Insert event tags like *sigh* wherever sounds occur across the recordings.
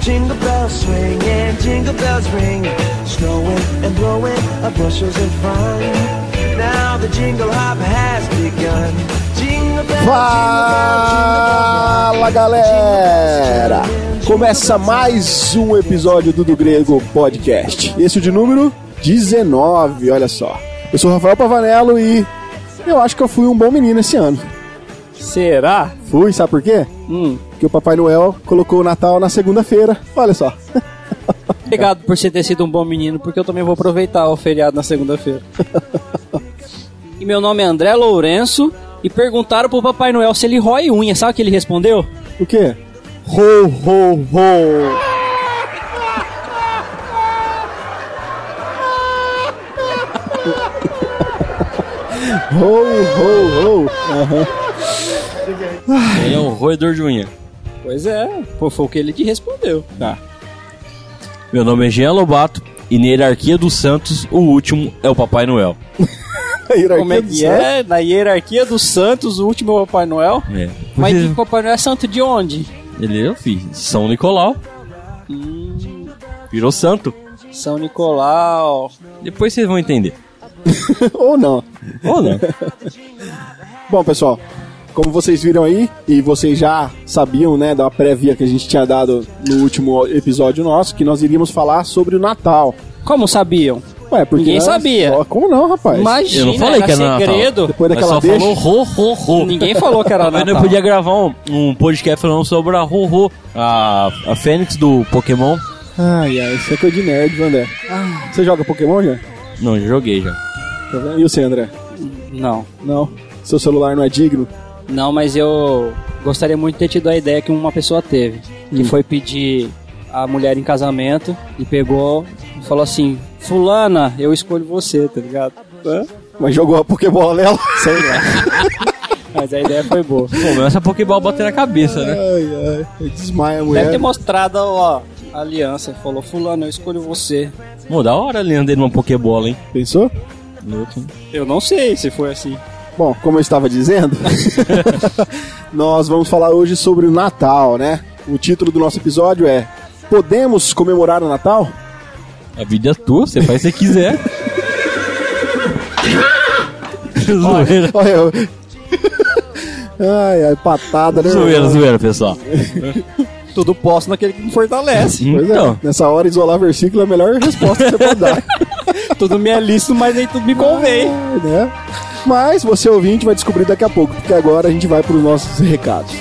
Jingle bells swing and jingle bells ring. Snowing and blowing up bushels of fun. Now the jingle hop has begun. Jingle bells, Fala galera! Começa mais um episódio do Do Grego Podcast. Esse é o de número 19, olha só. Eu sou o Rafael Pavanello e eu acho que eu fui um bom menino esse ano. Será? Fui, sabe por quê? Hum. Porque o Papai Noel colocou o Natal na segunda-feira. Olha só. Obrigado por você ter sido um bom menino, porque eu também vou aproveitar o feriado na segunda-feira. e meu nome é André Lourenço. E perguntaram pro Papai Noel se ele rói unha. Sabe o que ele respondeu? O quê? Ho, ho, ho! Ho, ho, ho! Aham. Ele é um roedor de unha. Pois é, foi o que ele te respondeu. Tá. Meu nome é Jean Lobato e na hierarquia dos santos, o último é o Papai Noel. *laughs* Como é que é? Na hierarquia dos santos, o último é o Papai Noel. É. Mas o Papai Noel é santo de onde? Ele é filho. São Nicolau. Virou santo. São Nicolau. Depois vocês vão entender. *laughs* Ou não. Ou não? *laughs* Bom, pessoal, como vocês viram aí, e vocês já sabiam, né, da prévia que a gente tinha dado no último episódio nosso, que nós iríamos falar sobre o Natal. Como sabiam? Ué, porque Ninguém nós- sabia. Ó, Como não, rapaz? Imagina, Eu não falei era que era Natal. segredo. Depois Mas daquela só deixa... falou ro, ro, ro. Ninguém falou que era Mas Natal. não podia gravar um, um podcast falando sobre a Ro Ro, a, a Fênix do Pokémon. Ai, ai, isso é coisa de nerd, André. Você joga Pokémon já? Não, já joguei já. Tá vendo? E você, André? Não. Não. Seu celular não é digno? Não, mas eu gostaria muito de ter tido a ideia que uma pessoa teve. Que foi pedir a mulher em casamento e pegou e falou assim: Fulana, eu escolho você, tá ligado? Hã? Mas jogou a Pokébola nela? Sei lá. *laughs* mas a ideia foi boa. Pô, mas essa Pokéball bater na cabeça, né? Ai, ai. Desmaia a Deve mulher. ter mostrado ó, a aliança. Falou: Fulana, eu escolho você. Pô, da hora ali andei numa Pokébola, hein? Pensou? Louco. Eu não sei se foi assim. Bom, como eu estava dizendo, *laughs* nós vamos falar hoje sobre o Natal, né? O título do nosso episódio é Podemos comemorar o Natal? A vida é tua, você faz o que você quiser. *laughs* zoeira, Olha, eu... *laughs* Ai, ai, patada, né? zoeira, zoeira, pessoal. Tudo posso naquele que me fortalece. Pois é, Então, nessa hora isolar versículo é a melhor resposta que você pode dar. tudo me é lícito, mas nem tudo me convém. Ai, né? Mas você ouvinte vai descobrir daqui a pouco, porque agora a gente vai para os nossos recados.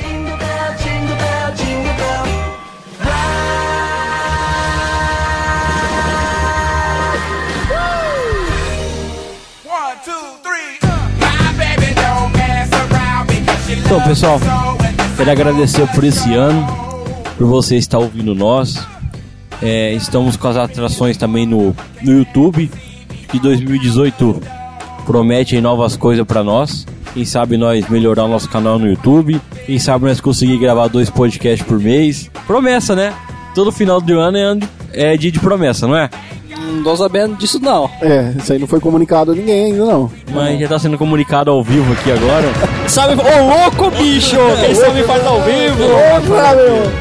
Então, pessoal, quero agradecer por esse ano, por você estar ouvindo nós. É, estamos com as atrações também no, no YouTube, que 2018 promete aí novas coisas pra nós. Quem sabe nós melhorar o nosso canal no YouTube. Quem sabe nós conseguir gravar dois podcasts por mês. Promessa, né? Todo final do ano é, ano de- é dia de promessa, não é? Não tô sabendo disso, não. É, isso aí não foi comunicado a ninguém ainda, não. Mas já tá sendo comunicado ao vivo aqui agora. *laughs* Sabe, ô louco, bicho! *laughs* Quem sabe faz ao vivo!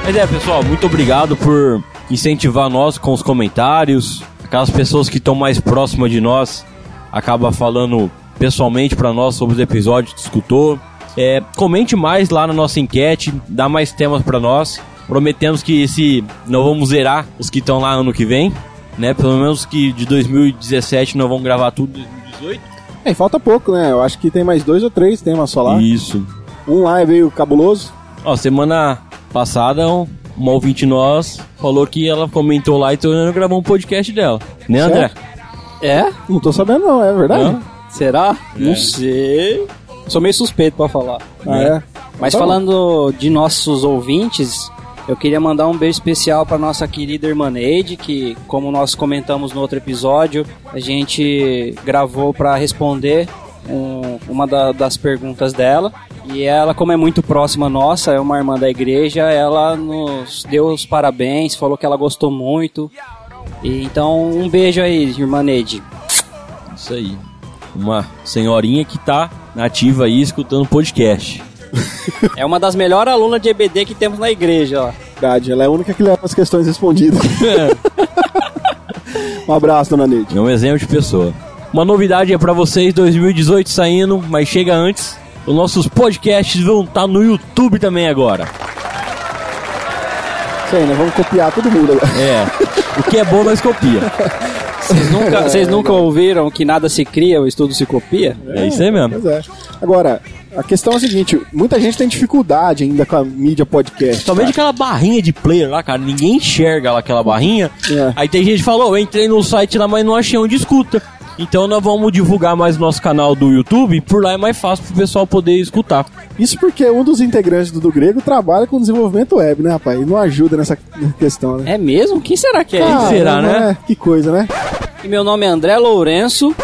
Mas é, pessoal, muito obrigado por incentivar nós com os comentários. Aquelas pessoas que estão mais próximas de nós acaba falando pessoalmente pra nós sobre os episódios que escutou. É, comente mais lá na nossa enquete, dá mais temas pra nós. Prometemos que esse não vamos zerar os que estão lá ano que vem, né? Pelo menos que de 2017 nós vamos gravar tudo em 2018. É, falta pouco, né? Eu acho que tem mais dois ou três temas só lá. Isso. Um lá é meio cabuloso. Ó, semana passada, um- uma ouvinte nós falou que ela comentou lá e tô gravou um podcast dela. Né, André? É? Não tô sabendo, não, é verdade? Não? Será? Não sei. Sou meio suspeito pra falar. Ah, é? Mas Tá bom. falando de nossos ouvintes, eu queria mandar um beijo especial para nossa querida irmã Neide, que, como nós comentamos no outro episódio, a gente gravou para responder um- uma da- das perguntas dela. E ela, como é muito próxima nossa, é uma irmã da igreja, ela nos deu os parabéns, falou que ela gostou muito. E, então, um beijo aí, irmã Neide. Isso aí. Uma senhorinha que tá nativa aí escutando podcast. É uma das melhores alunas de EBD que temos na igreja, ó. Verdade, ela é a única que leva as questões respondidas. *laughs* um abraço, dona Neide. É um exemplo de pessoa. Uma novidade é pra vocês, 2018 saindo, mas chega antes. Os nossos podcasts vão estar no YouTube também agora. Isso aí, né? Vamos copiar todo mundo agora. É. *laughs* O que é bom nós copia. Vocês nunca, vocês nunca ouviram que nada se cria, o estudo se copia? É isso aí mesmo. Pois é. Agora, a questão é a seguinte: muita gente tem dificuldade ainda com a mídia podcast. Somente aquela barrinha de player lá, cara, ninguém enxerga lá aquela barrinha. É. Aí tem gente que falou, eu entrei no site lá, mas não achei onde escuta. Então nós vamos divulgar mais o nosso canal do YouTube, por lá é mais fácil pro pessoal poder escutar. Isso porque um dos integrantes do, do Grego trabalha com desenvolvimento web, né, rapaz? E não ajuda nessa questão, né? É mesmo? Quem será que é? Ah, será, né? é? Que coisa, né? E meu nome é André Lourenço.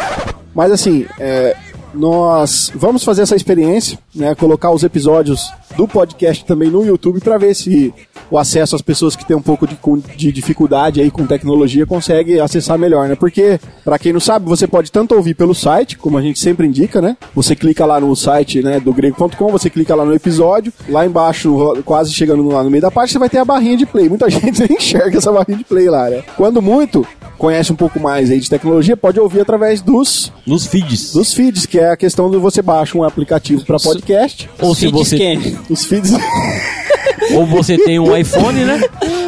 Mas assim, é, nós vamos fazer essa experiência, né? Colocar os episódios do podcast também no YouTube para ver se o acesso às pessoas que têm um pouco de, de dificuldade aí com tecnologia consegue acessar melhor, né? Porque, para quem não sabe, você pode tanto ouvir pelo site, como a gente sempre indica, né? Você clica lá no site né, do grego.com, você clica lá no episódio, lá embaixo, quase chegando lá no meio da página, você vai ter a barrinha de play. Muita *laughs* gente nem enxerga essa barrinha de play lá, né? Quando muito, conhece um pouco mais aí de tecnologia, pode ouvir através dos Nos feeds. dos feeds, que é a questão de você baixa um aplicativo para podcast. Ou se você quem? Os feeds. *laughs* ou você tem um iPhone, né?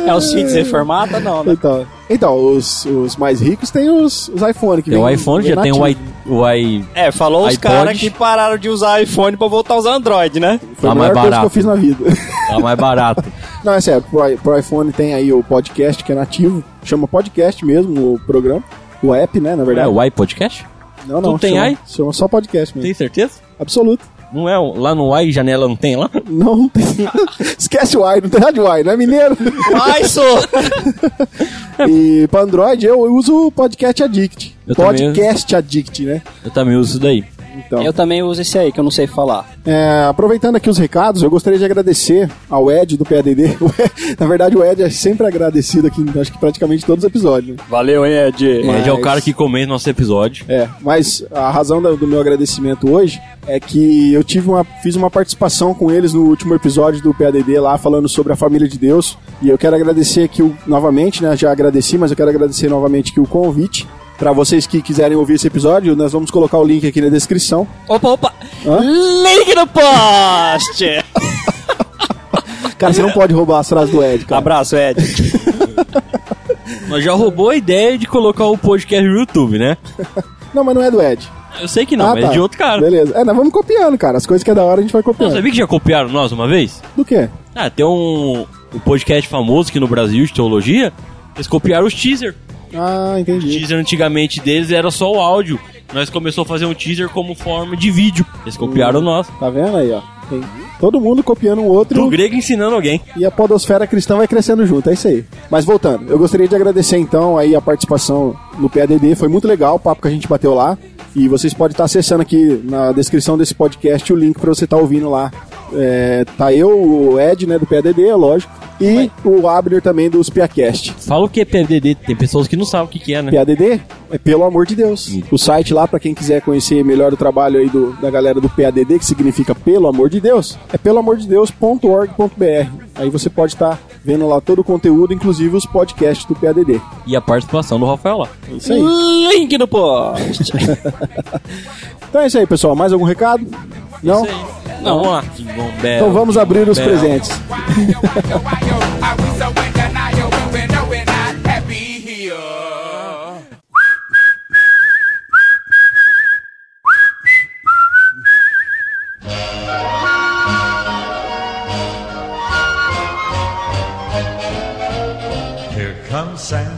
É os feeds reformata? Não, né? então, então os, os mais ricos têm os, os iPhone que Tem o vem- iPhone, vem já tem o, i, nativo. o i. É, falou os iPod. caras que pararam de usar iPhone pra voltar a usar Android, né? Foi a tá mais melhor coisa que barato. eu fiz na vida. Tá mais barato. *laughs* Não, é sério, pro, i- pro iPhone tem aí o podcast que é nativo, chama podcast mesmo o programa. O app, né, na É verdade. o iPodcast? não, não, tu tem chama, aí? chama só podcast mesmo. Tem certeza? Absoluto. Não é lá no i janela não tem lá? Não, não tem. *laughs* Esquece o i, não tem nada de i, não é mineiro? Ai, sou! *laughs* e pra Android eu uso o Podcast Addict. Eu também podcast Addict, né? Eu também uso isso daí. Então. Eu também uso esse aí, que eu não sei falar. É, aproveitando aqui os recados, eu gostaria de agradecer ao Ed do PADD. *laughs* Na verdade, o Ed é sempre agradecido aqui, acho que praticamente todos os episódios. né? Valeu, hein, Ed? Mas- Ed é o cara que comenta nosso episódio. É, mas a razão do, meu agradecimento hoje é que eu tive uma, fiz uma participação com eles no último episódio do PADD lá, falando sobre a família de Deus. E eu quero agradecer aqui o- novamente, né? Já agradeci, mas eu quero agradecer novamente aqui o convite. Pra vocês que quiserem ouvir esse episódio, nós vamos colocar o link aqui na descrição. Opa, opa! Hã? Link no post! *laughs* Cara, você não pode roubar as frases do Ed, cara. Abraço, Ed. *laughs* Mas já roubou a ideia de colocar o podcast no YouTube, né? *laughs* Não, mas não é do Ed. Eu sei que não, Ah, mas tá. é de outro cara. Beleza. É, nós vamos copiando, cara. As coisas que é da hora a gente vai Não, copiando. sabia que já copiaram nós uma vez? Do quê? Ah, tem um, um podcast famoso aqui no Brasil de teologia. Eles copiaram os teaser. Ah, O entendi. teaser antigamente deles era só o áudio. Nós começou a fazer um teaser como forma de vídeo. Eles copiaram nós. Tá vendo aí, ó? Tem todo mundo copiando um outro Do grego ensinando alguém. e a podosfera cristã vai crescendo junto, é isso aí. Mas voltando, eu gostaria de agradecer então aí a participação no PADD, foi muito legal o papo que a gente bateu lá. E vocês podem estar acessando aqui na descrição desse podcast o link para você estar ouvindo lá. É, tá eu, o Ed, né, do PADD, é lógico, e o Abner também dos Piacast. Fala o que é PDD. Tem pessoas que não sabem o que, que é, né? PADD é pelo amor de Deus. O site lá, pra quem quiser conhecer melhor o trabalho aí do, da galera do PADD, que significa pelo amor de Deus, é peloamordedeus.org.br. Aí você pode estar vendo lá todo o conteúdo, inclusive os podcasts do PADD. E a participação do Rafael lá. É isso aí. Link no post. Então é isso aí, pessoal. Mais algum recado? Não? Não, vamos lá. Então vamos abrir os presentes. *laughs*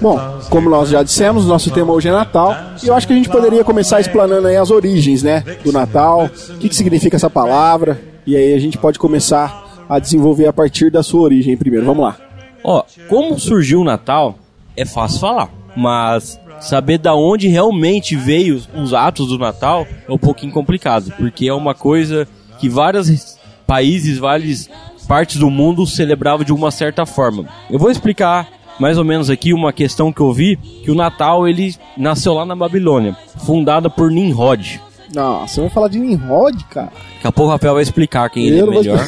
Bom, como nós já dissemos, nosso tema hoje é Natal. E eu acho que a gente poderia começar explanando aí as origens, né? Do Natal, o que, que significa essa palavra. E aí a gente pode começar a desenvolver a partir da sua origem primeiro. Vamos lá. Ó, como surgiu o Natal é fácil falar, mas saber da onde realmente veio os atos do Natal é um pouquinho complicado, porque é uma coisa que vários países, várias partes do mundo celebravam de uma certa forma. Eu vou explicar mais ou menos aqui uma questão que eu vi, que o Natal ele nasceu lá na Babilônia, fundada por Nimrod. Nossa, você vai falar de Nimrod, cara? Daqui a pouco o Rafael vai explicar quem ele é Eu não vou melhor.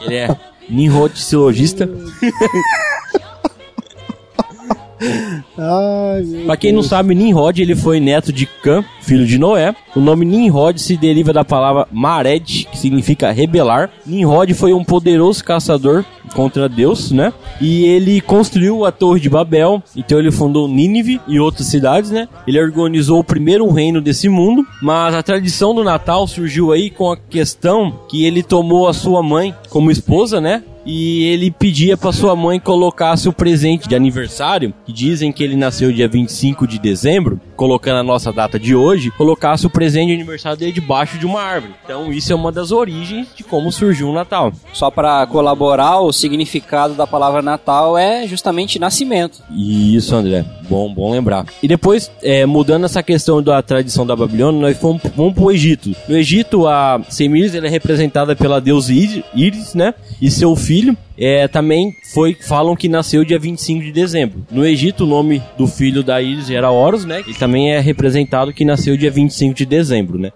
ele é Nimrod silogista. *laughs* Ai, Pra quem não sabe, Nimrod ele foi neto de Cã, filho de Noé. O nome Nimrod se deriva da palavra Mared, que significa rebelar. Nimrod foi um poderoso caçador contra Deus, né? E ele construiu a Torre de Babel, então ele fundou Nínive e outras cidades, né? Ele organizou o primeiro reino desse mundo, mas a tradição do Natal surgiu aí com a questão que ele tomou a sua mãe como esposa, né? E ele pedia para sua mãe colocasse o presente de aniversário, que dizem que ele nasceu dia 25 de dezembro, colocando a nossa data de hoje, colocasse o presente de aniversário dele debaixo de uma árvore. Então isso é uma das origens de como surgiu o Natal. Só para colaborar, o significado da palavra Natal é justamente nascimento. Isso, André. Bom, bom lembrar. E depois, é, mudando essa questão da tradição da Babilônia, nós fomos, vamos pro Egito. No Egito, a Semíris é representada pela deusa Íris, né? E seu filho é, também foi, falam que nasceu dia 25 de dezembro. No Egito, o nome do filho da Íris era Horus, né? Ele também é representado que nasceu dia 25 de dezembro, né?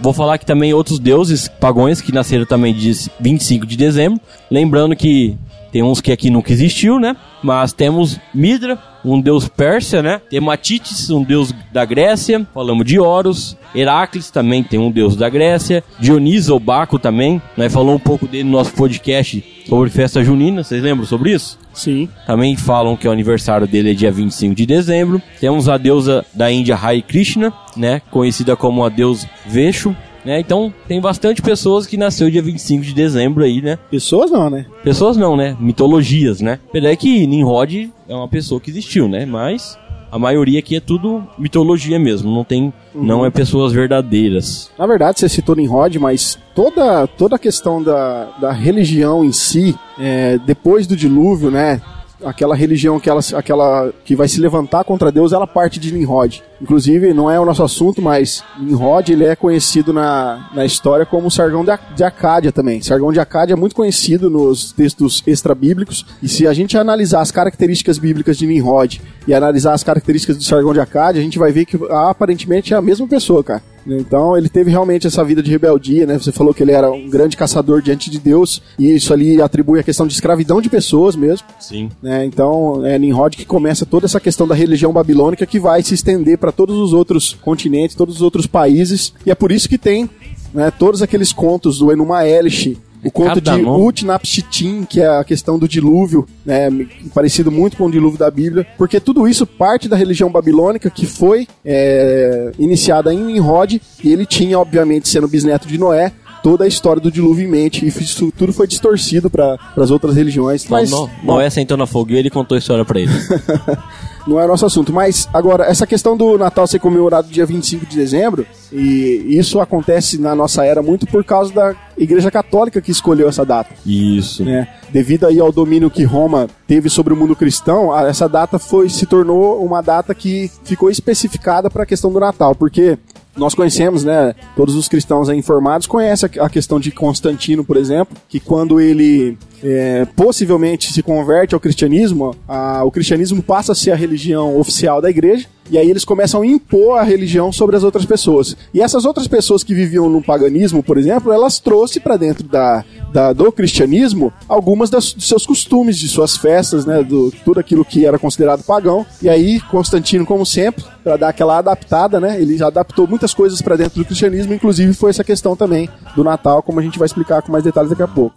Vou falar que também outros deuses pagões que nasceram também dia 25 de dezembro. Lembrando que tem uns que aqui nunca existiu, né? Mas temos Midra, um deus persa, né? Tematites, um deus da Grécia. Falamos de Horus. Heracles também tem um deus da Grécia. Dioniso ou Baco também. Nós falamos um pouco dele no nosso podcast sobre festa junina. Vocês lembram sobre isso? Sim. Também falam que o aniversário dele é dia 25 de dezembro. Temos a deusa da Índia Hare Krishna, né? Conhecida como a deusa Veshu. Né? Então tem bastante pessoas que nasceu dia 25 de dezembro aí, né? Pessoas não, né? Pessoas não, né? Mitologias, né? Apesar que Nimrod é uma pessoa que existiu, né? Mas a maioria aqui é tudo mitologia mesmo, não tem, não é pessoas verdadeiras. Na verdade, você citou Nimrod, mas toda, toda a questão da, da religião em si, é, depois do dilúvio, né? Aquela religião, aquela, aquela que vai se levantar contra Deus, ela parte de Nimrod. Inclusive, não é o nosso assunto, mas Nimrod ele é conhecido na, na história como Sargão de, de Acádia também. Sargão de Acádia é muito conhecido nos textos extra-bíblicos. E se a gente analisar as características bíblicas de Nimrod e analisar as características do Sargão de Acádia, a gente vai ver que aparentemente é a mesma pessoa, cara. Então ele teve realmente essa vida de rebeldia, né? Você falou que ele era um grande caçador diante de Deus, e isso ali atribui a questão de escravidão de pessoas mesmo. Sim. Né? Então é Nimrod que começa toda essa questão da religião babilônica que vai se estender para todos os outros continentes, todos os outros países, e é por isso que tem né, todos aqueles contos do Enuma Elish, o conto Cada de nome. Utnapishtim, que é a questão do dilúvio, né, parecido muito com o dilúvio da Bíblia, porque tudo isso parte da religião babilônica que foi é, iniciada em Nimrod, e ele tinha, obviamente, sendo bisneto de Noé, toda a história do dilúvio em mente, e isso tudo foi distorcido para as outras religiões. Mas, Mas, no, Noé sentou na fogueira e ele contou a história pra ele. *laughs* não é nosso assunto. Mas, agora, essa questão do Natal ser comemorado dia 25 de dezembro, e isso acontece na nossa era muito por causa da Igreja Católica que escolheu essa data. Isso. né? Devido aí ao domínio que Roma teve sobre o mundo cristão, essa data foi se tornou uma data que ficou especificada para a questão do Natal, porque nós conhecemos, né? Todos os cristãos informados conhecem a a questão de Constantino, por exemplo, que quando ele é, possivelmente se converte ao cristianismo, a- o cristianismo passa a ser a religião oficial da igreja. E aí eles começam a impor a religião sobre as outras pessoas. E essas outras pessoas que viviam no paganismo, por exemplo, elas trouxe para dentro da, da- do cristianismo algumas das, dos seus costumes, de suas festas, né, do tudo aquilo que era considerado pagão. E aí Constantino, como sempre, para dar aquela adaptada, né, ele já adaptou muitas coisas para dentro do cristianismo, inclusive foi essa questão também do Natal, como a gente vai explicar com mais detalhes daqui a pouco.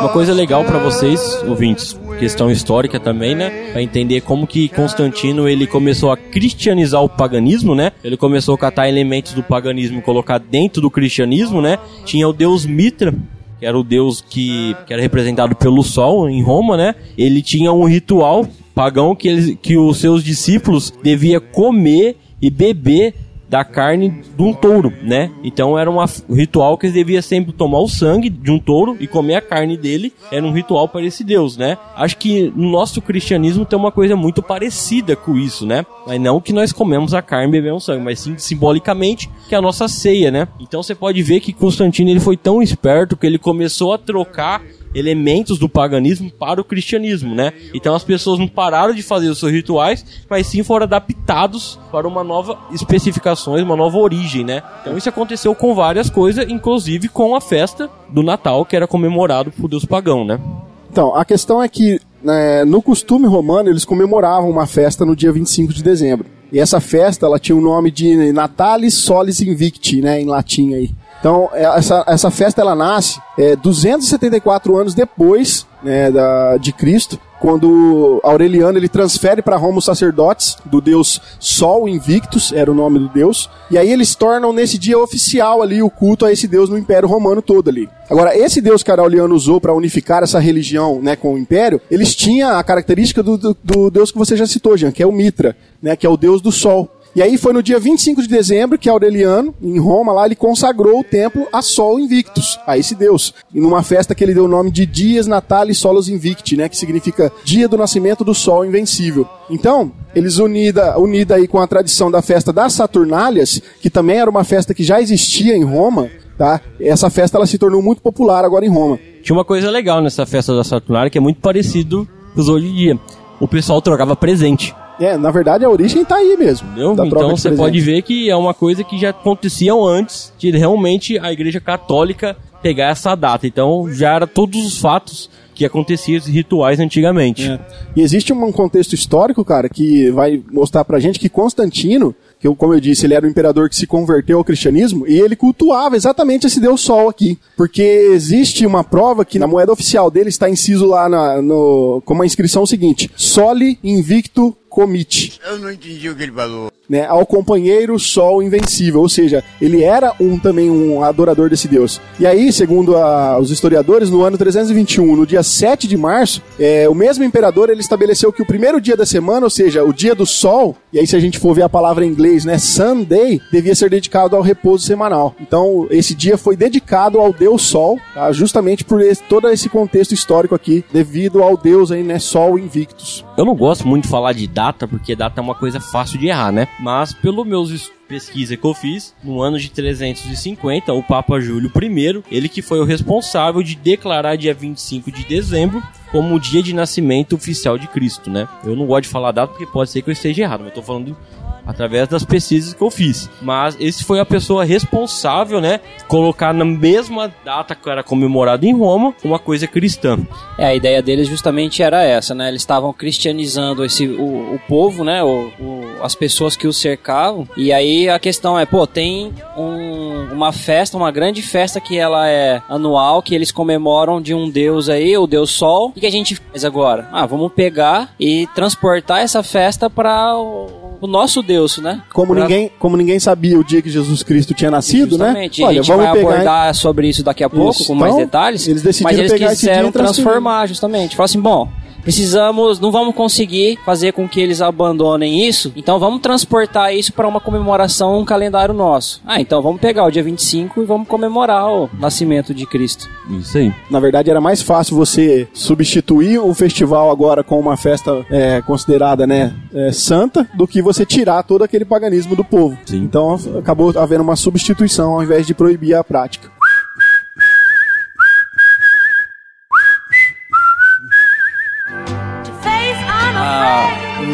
Uma coisa legal pra vocês, ouvintes, questão histórica também, né? Pra entender como que Constantino ele começou a cristianizar o paganismo, né? Ele começou a catar elementos do paganismo e colocar dentro do cristianismo, né? Tinha o deus Mitra, que era o deus que, que era representado pelo sol em Roma, né? Ele tinha um ritual pagão que, eles, que os seus discípulos devia comer e beber da carne de um touro, né? Então era um ritual que eles deviam sempre tomar o sangue de um touro e comer a carne dele. Era um ritual para esse Deus, né? Acho que no nosso cristianismo tem uma coisa muito parecida com isso, né? Mas não que nós comemos a carne e bebemos sangue, mas sim simbolicamente que é a nossa ceia, né? Então você pode ver que Constantino ele foi tão esperto que ele começou a trocar elementos do paganismo para o cristianismo, né? Então as pessoas não pararam de fazer os seus rituais, mas sim foram adaptados para uma nova especificações, uma nova origem, né? Então isso aconteceu com várias coisas, inclusive com a festa do Natal, que era comemorado por Deus pagão, né? Então, a questão é que né, no costume romano eles comemoravam uma festa no dia 25 de dezembro. E essa festa ela tinha o nome de Natalis Solis Invicti, né, em latim aí. Então, é, essa, essa festa ela nasce é, 274 anos depois né, da, de Cristo, quando Aureliano ele transfere para Roma os sacerdotes do deus Sol Invictus, era o nome do deus, e aí eles tornam nesse dia oficial ali o culto a esse deus no Império Romano todo ali. Agora, esse deus que Aureliano usou para unificar essa religião né, com o Império, eles tinham a característica do, do, do deus que você já citou, Jean, que é o Mitra, né, que é o deus do Sol. E aí foi no dia 25 de dezembro que Aureliano, em Roma, lá, ele consagrou o templo a Sol Invictus, a esse deus. E numa festa que ele deu o nome de Dias Natalis Solos Invicti, né? Que significa Dia do Nascimento do Sol Invencível. Então, eles unida, unida aí com a tradição da festa das Saturnálias, que também era uma festa que já existia em Roma, tá? Essa festa ela se tornou muito popular agora em Roma. Tinha uma coisa legal nessa festa da Saturnália que é muito parecido com os hoje em dia. O pessoal trocava presente. É, na verdade a origem tá aí mesmo. Entendeu? Então você pode ver que é uma coisa que já acontecia antes de realmente a Igreja Católica pegar essa data. Então já era todos os fatos que aconteciam esses rituais antigamente. É. E existe um contexto histórico, cara, que vai mostrar pra gente que Constantino, que como eu disse, ele era o imperador que se converteu ao cristianismo, e ele cultuava exatamente esse deus sol aqui. Porque existe uma prova que na moeda oficial dele está inciso lá na, no, como a inscrição seguinte: Soli invicto comite. Eu não entendi o que ele falou. Né, ao companheiro Sol invencível, ou seja, ele era um também um adorador desse deus. E aí, segundo a- os historiadores, no ano 321, no dia 7 de março, é, o mesmo imperador ele estabeleceu que o primeiro dia da semana, ou seja, o dia do Sol, e aí se a gente for ver a palavra em inglês, né, Sunday, devia ser dedicado ao repouso semanal. Então, esse dia foi dedicado ao deus Sol, tá, justamente por esse- todo esse contexto histórico aqui, devido ao deus aí, né, Sol Invictus. Eu não gosto muito de falar de data, porque data é uma coisa fácil de errar, né? Mas pelo meus es- pesquisa que eu fiz, no ano de 350, o Papa Júlio I, ele que foi o responsável de declarar dia 25 de dezembro como o dia de nascimento oficial de Cristo, né? Eu não gosto de falar data porque pode ser que eu esteja errado, mas eu tô falando através das pesquisas que eu fiz. Mas esse foi a pessoa responsável, né? Colocar na mesma data que era comemorado em Roma, uma coisa cristã. É, a ideia deles justamente era essa, né? Eles estavam cristianizando esse, o, o povo, né? O, o- as pessoas que o cercavam. E aí a questão é, pô, tem um- uma festa, uma grande festa que ela é anual, que eles comemoram de um deus aí, o deus Sol. E que a gente faz agora? Ah, vamos pegar e transportar essa festa para o, nosso deus, né? Como Pra- ninguém, como ninguém sabia o dia que Jesus Cristo tinha nascido, né? Justamente. a gente vai abordar sobre isso daqui a pouco, Isso. com mais Então, detalhes. eles decidiram mas eles pegar quiseram transformar, justamente. Falaram assim, bom, precisamos, não vamos conseguir fazer com que eles abandonem isso, então vamos transportar isso para uma comemoração, um calendário nosso. Ah, então vamos pegar o dia 25 e vamos comemorar o nascimento de Cristo. Isso aí. Na verdade, era mais fácil você substituir o festival agora com uma festa é, considerada né, é, santa do que você tirar todo aquele paganismo do povo. Sim. Então acabou havendo uma substituição ao invés de proibir a prática.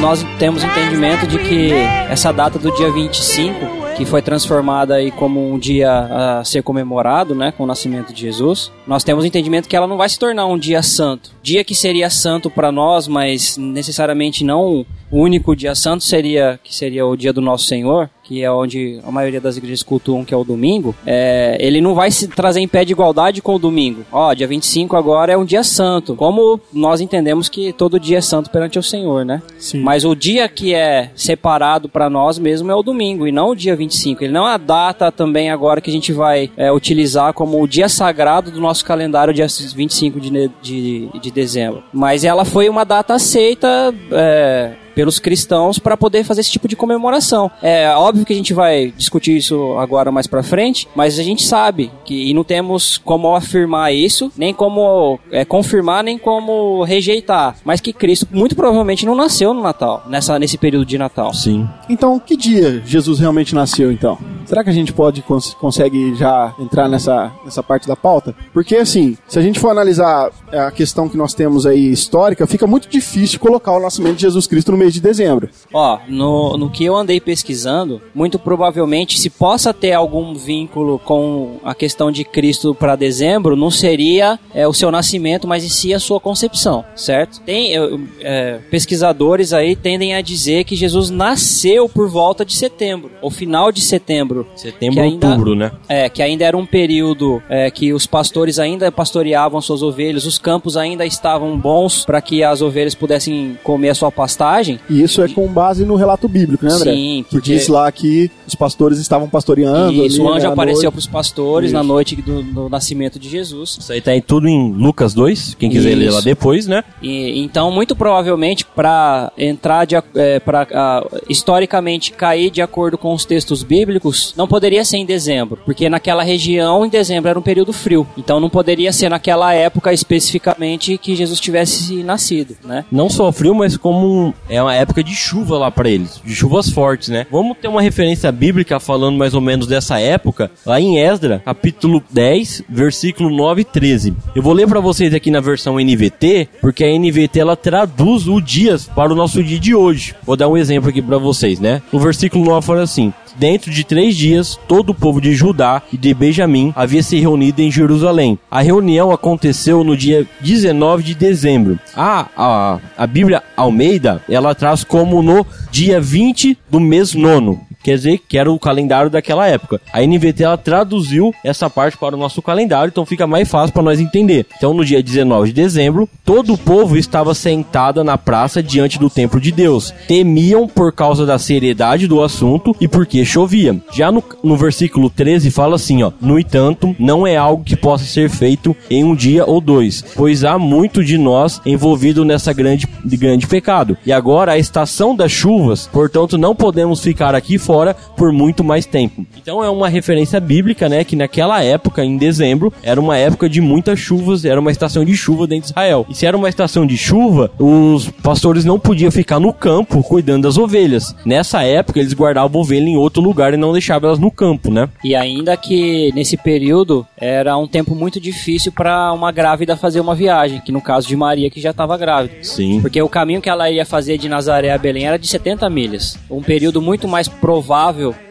Nós temos entendimento de que essa data do dia 25, que foi transformada aí como um dia a ser comemorado, né, com o nascimento de Jesus, nós temos entendimento que ela não vai se tornar um dia santo. Dia que seria santo para nós, mas necessariamente não o único dia santo seria que seria o dia do nosso Senhor, que é onde a maioria das igrejas cultuam, que é o domingo. É, ele não vai se trazer em pé de igualdade com o domingo. Ó, dia 25 agora é um dia santo. Como nós entendemos que todo dia é santo perante o Senhor, né? Sim. Mas o dia que é separado para nós mesmo é o domingo e não o dia 25. Ele não é a data também agora que a gente vai é, utilizar como o dia sagrado do nosso calendário, dia 25 de, de, de dezembro. Mas ela foi uma data aceita. é, pelos cristãos para poder fazer esse tipo de comemoração. É óbvio que a gente vai discutir isso agora mais para frente, mas a gente sabe que e não temos como afirmar isso, nem como é, confirmar, nem como rejeitar, mas que Cristo muito provavelmente não nasceu no Natal, nessa nesse período de Natal. Sim. Então, que dia Jesus realmente nasceu, então? Será que a gente pode cons consegue já entrar nessa, nessa parte da pauta? Porque assim, se a gente for analisar a questão que nós temos aí histórica, fica muito difícil colocar o nascimento de Jesus Cristo no mês de dezembro. Ó, no, no que eu andei pesquisando, muito provavelmente se possa ter algum vínculo com a questão de Cristo para dezembro, não seria é, o seu nascimento, mas em si a sua concepção, certo? Tem é, pesquisadores aí tendem a dizer que Jesus nasceu por volta de setembro, ou final de setembro. Setembro, ainda- outubro, né? É, que ainda era um período é, que os pastores ainda pastoreavam suas ovelhas, os campos ainda estavam bons para que as ovelhas pudessem comer a sua pastagem. E isso é com base no relato bíblico, né, André? Sim, que porque- diz lá que os pastores estavam pastoreando. E isso, ali, o anjo né, apareceu para os pastores Isso. na noite do, do nascimento de Jesus. Isso aí tá em tudo em Lucas 2, quem quiser ler Isso. lá depois, né? E, então, muito provavelmente, para entrar de, é, para historicamente cair de acordo com os textos bíblicos, não poderia ser em dezembro, porque naquela região em dezembro era um período frio. Então, não poderia ser naquela época especificamente que Jesus tivesse nascido, né? Não só frio, mas como um- é uma época de chuva lá pra eles, de chuvas fortes, né? Vamos ter uma referência bíblica falando mais ou menos dessa época, lá em Esdra, capítulo 10, versículo 9 e 13. Eu vou ler pra vocês aqui na versão NVT, porque a NVT ela traduz o dias para o nosso dia de hoje. Vou dar um exemplo aqui pra vocês, né? No versículo 9 fala assim: Dentro de três dias, todo o povo de Judá e de Benjamim havia se reunido em Jerusalém. A reunião aconteceu no dia 19 de dezembro. A, a, a Bíblia Almeida, ela traz como no dia 20 do mês nono. Quer dizer, que era o calendário daquela época. A NVT ela traduziu essa parte para o nosso calendário, então fica mais fácil para nós entender. Então, no dia 19 de dezembro, todo o povo estava sentado na praça diante do templo de Deus. Temiam por causa da seriedade do assunto e porque chovia. Já no, no versículo 13 fala assim, ó: "No entanto, não é algo que possa ser feito em um dia ou dois, pois há muito de nós envolvido nessa grande grande pecado. E agora a estação das chuvas, portanto, não podemos ficar aqui fora por muito mais tempo." Então é uma referência bíblica, né, que naquela época em dezembro era uma época de muitas chuvas, era uma estação de chuva dentro de Israel. E se era uma estação de chuva, os pastores não podiam ficar no campo cuidando das ovelhas. Nessa época eles guardavam a ovelha em outro lugar e não deixavam elas no campo, né? E ainda que nesse período era um tempo muito difícil para uma grávida fazer uma viagem, que no caso de Maria que já estava grávida. Sim. Porque o caminho que ela ia fazer de Nazaré a Belém era de 70 milhas. Um período muito mais provável,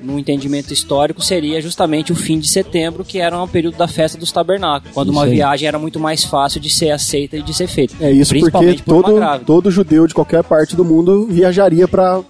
no entendimento histórico, seria justamente o fim de setembro, que era um período da festa dos tabernáculos, quando Isso uma aí. viagem era muito mais fácil de ser aceita e de ser feita. É isso porque por todo, todo judeu de qualquer parte do mundo viajaria pra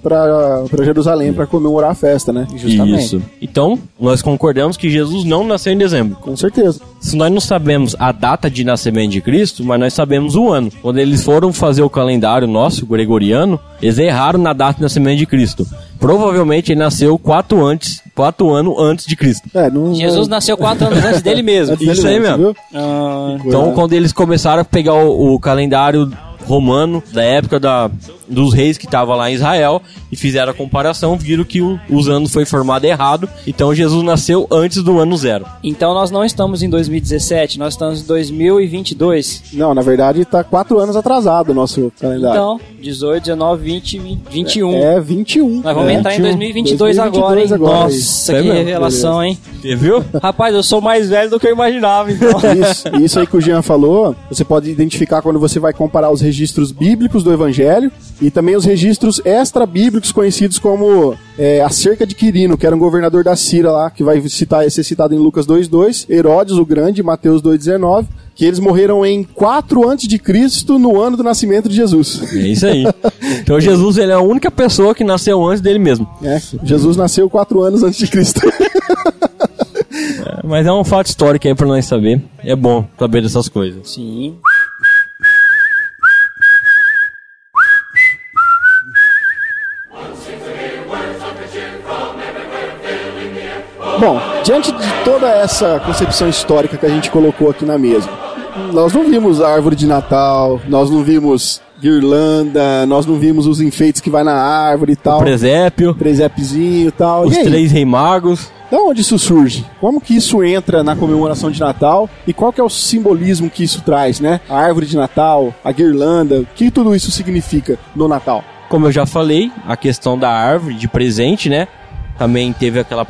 Jerusalém pra comemorar a festa, né? Justamente. Isso. Então, nós concordamos que Jesus não nasceu em dezembro. Com certeza. Se nós não sabemos a data de nascimento de Cristo, mas nós sabemos o ano. Quando eles foram fazer o calendário nosso, gregoriano, eles erraram na data de nascimento de Cristo. Provavelmente ele nasceu quatro antes, quatro anos antes de Cristo. É, não, Jesus nasceu quatro anos antes dele mesmo. Antes dele Isso aí mesmo? Ah, Então, quando eles começaram a pegar o, o calendário romano da época da, dos reis que estavam lá em Israel e fizeram a comparação, viram que o, os anos foi formado errado. Então Jesus nasceu antes do ano zero. então nós não estamos em 2017, nós estamos em 2022. Não, na verdade tá quatro anos atrasado o nosso calendário. Então, 18, 19, 20, 20, 21. É 21. Nós vamos é, entrar em 21. 2022 agora, hein? 2022 agora. Nossa, É que mesmo? revelação, hein? Você viu? Rapaz, eu sou mais velho do que eu imaginava, então. Isso, isso aí que o Jean falou, você pode identificar quando você vai comparar os registros bíblicos do Evangelho e também os registros extra-bíblicos conhecidos como é, a cerca de Quirino, que era um governador da Síria lá, que vai citar, ser citado em Lucas 2.2, Herodes o Grande, Mateus 2.19, que eles morreram em 4 antes de Cristo no ano do nascimento de Jesus. É isso aí. Então Jesus ele é a única pessoa que nasceu antes dele mesmo. É, Jesus nasceu 4 anos antes de Cristo. *laughs* É, Mas é um fato histórico aí pra nós saber. É bom saber dessas coisas. Sim. Bom, diante de toda essa concepção histórica que a gente colocou aqui na mesa, nós não vimos árvore de Natal, nós não vimos guirlanda, nós não vimos os enfeites que vai na árvore e tal, Presépio, presépiozinho e tal. os e três rei magos. da onde isso surge? Como que isso entra na comemoração de Natal? E qual que é o simbolismo que isso traz, né? A árvore de Natal, a guirlanda, o que tudo isso significa no Natal? Como eu já falei, a questão da árvore de presente, né? Também teve aquela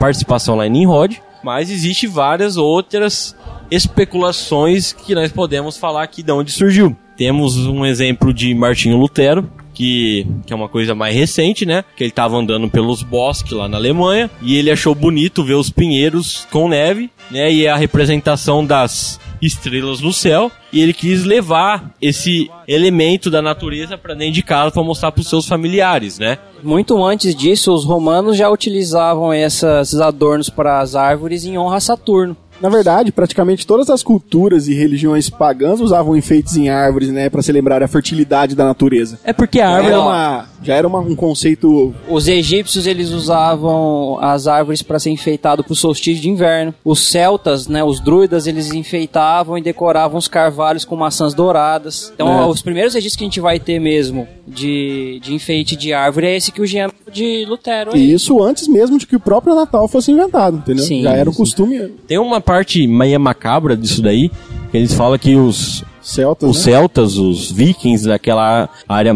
participação lá em Nimrod, mas existe várias outras especulações que nós podemos falar aqui de onde surgiu. Temos um exemplo de Martinho Lutero, que, que é uma coisa mais recente, né? Que ele estava andando pelos bosques lá na Alemanha e ele achou bonito ver os pinheiros com neve, né? E a representação das estrelas no céu e ele quis levar esse elemento da natureza para dentro de casa para mostrar para os seus familiares, né? Muito antes disso, os romanos já utilizavam essa- esses adornos para as árvores em honra a Saturno. Na verdade, praticamente todas as culturas e religiões pagãs usavam enfeites em árvores, né, para celebrar a fertilidade da natureza. É porque a Já árvore era, uma, já era uma- um conceito Os egípcios eles usavam as árvores para ser enfeitado para o solstício de inverno. Os celtas, né, os druidas, eles enfeitavam e decoravam os carvalhos com maçãs douradas. Então, É. os primeiros registros que a gente vai ter mesmo de, de enfeite de árvore é esse que o Jean de Lutero. aí. E isso antes mesmo de que o próprio Natal fosse inventado, entendeu? Sim, Já era um costume tem uma parte meio macabra disso daí, que eles falam que os, celtas, os né? celtas, os vikings daquela área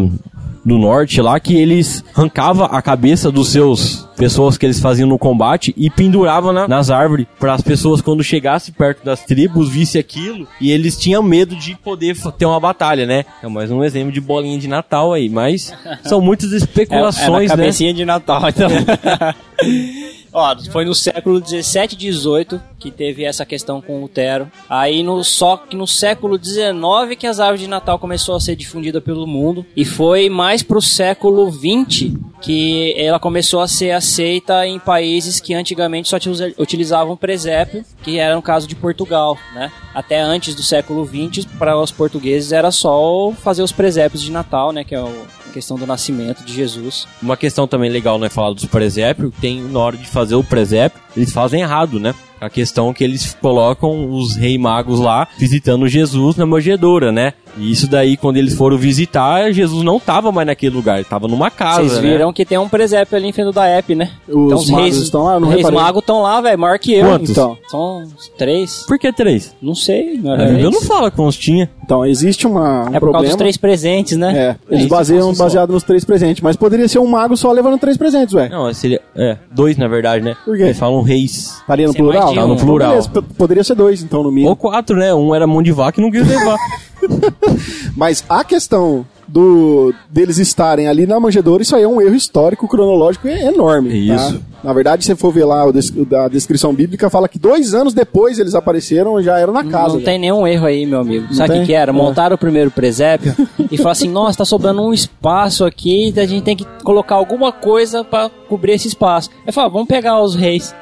do norte lá, que eles arrancavam a cabeça dos seus pessoas que eles faziam no combate e penduravam na- nas árvores para as pessoas quando chegassem perto das tribos visse aquilo e eles tinham medo de poder ter uma batalha, né? É mais um exemplo de bolinha de Natal aí, mas *laughs* são muitas É, é especulações, na né? cabecinha de Natal, então. *laughs* Ó, foi no século 17 e 18 que teve essa questão com Lutero. Aí no só que no século 19 que as árvores de Natal começou a ser difundida pelo mundo e foi mais pro século 20 que ela começou a ser aceita em países que antigamente só utilizavam presépio, que era no caso de Portugal, né? Até antes do século 20, para os portugueses era só fazer os presépios de Natal, né, que é o- questão do nascimento de Jesus. Uma questão também legal, né, falar dos presépios, tem na hora de fazer o presépio, eles fazem errado, né? A questão que eles colocam os rei magos lá visitando Jesus na manjedoura, né? E isso daí, quando eles foram visitar, Jesus não tava mais naquele lugar, ele tava numa casa, Vocês né? viram que tem um presépio ali em frente da app, né? Os magos estão lá, não Os reis reparei. magos estão lá, velho, maior que eu. Quantos? Então, São três? Por que três? Não sei, não Bíblia três? não fala quantos tinha. então existe uma, um É por causa problema. dos três presentes, né? É, eles isso baseiam baseado nos três presentes, mas poderia ser um mago só levando três presentes, ué. Não, seria. É, dois na verdade, né? Por quê? Eles falam reis. Estaria no plural? de Tá no um. plural. Beleza, poderia ser dois, então, no mínimo. Ou quatro, né? Um era mão de vaca e não quis levar. *laughs* *laughs* Mas a questão do deles estarem ali na manjedoura, isso aí é um erro histórico, cronológico e enorme. Isso. tá? Na verdade, se você for ver lá o a descrição bíblica, fala que dois anos depois eles apareceram já eram na casa. Não já. tem nenhum erro aí, meu amigo. Sabe o que, que era? É. Montaram o primeiro presépio *laughs* e falaram assim: nossa, tá sobrando um espaço aqui, a gente tem que colocar alguma coisa pra cobrir esse espaço. Eu falo, vamos pegar os reis.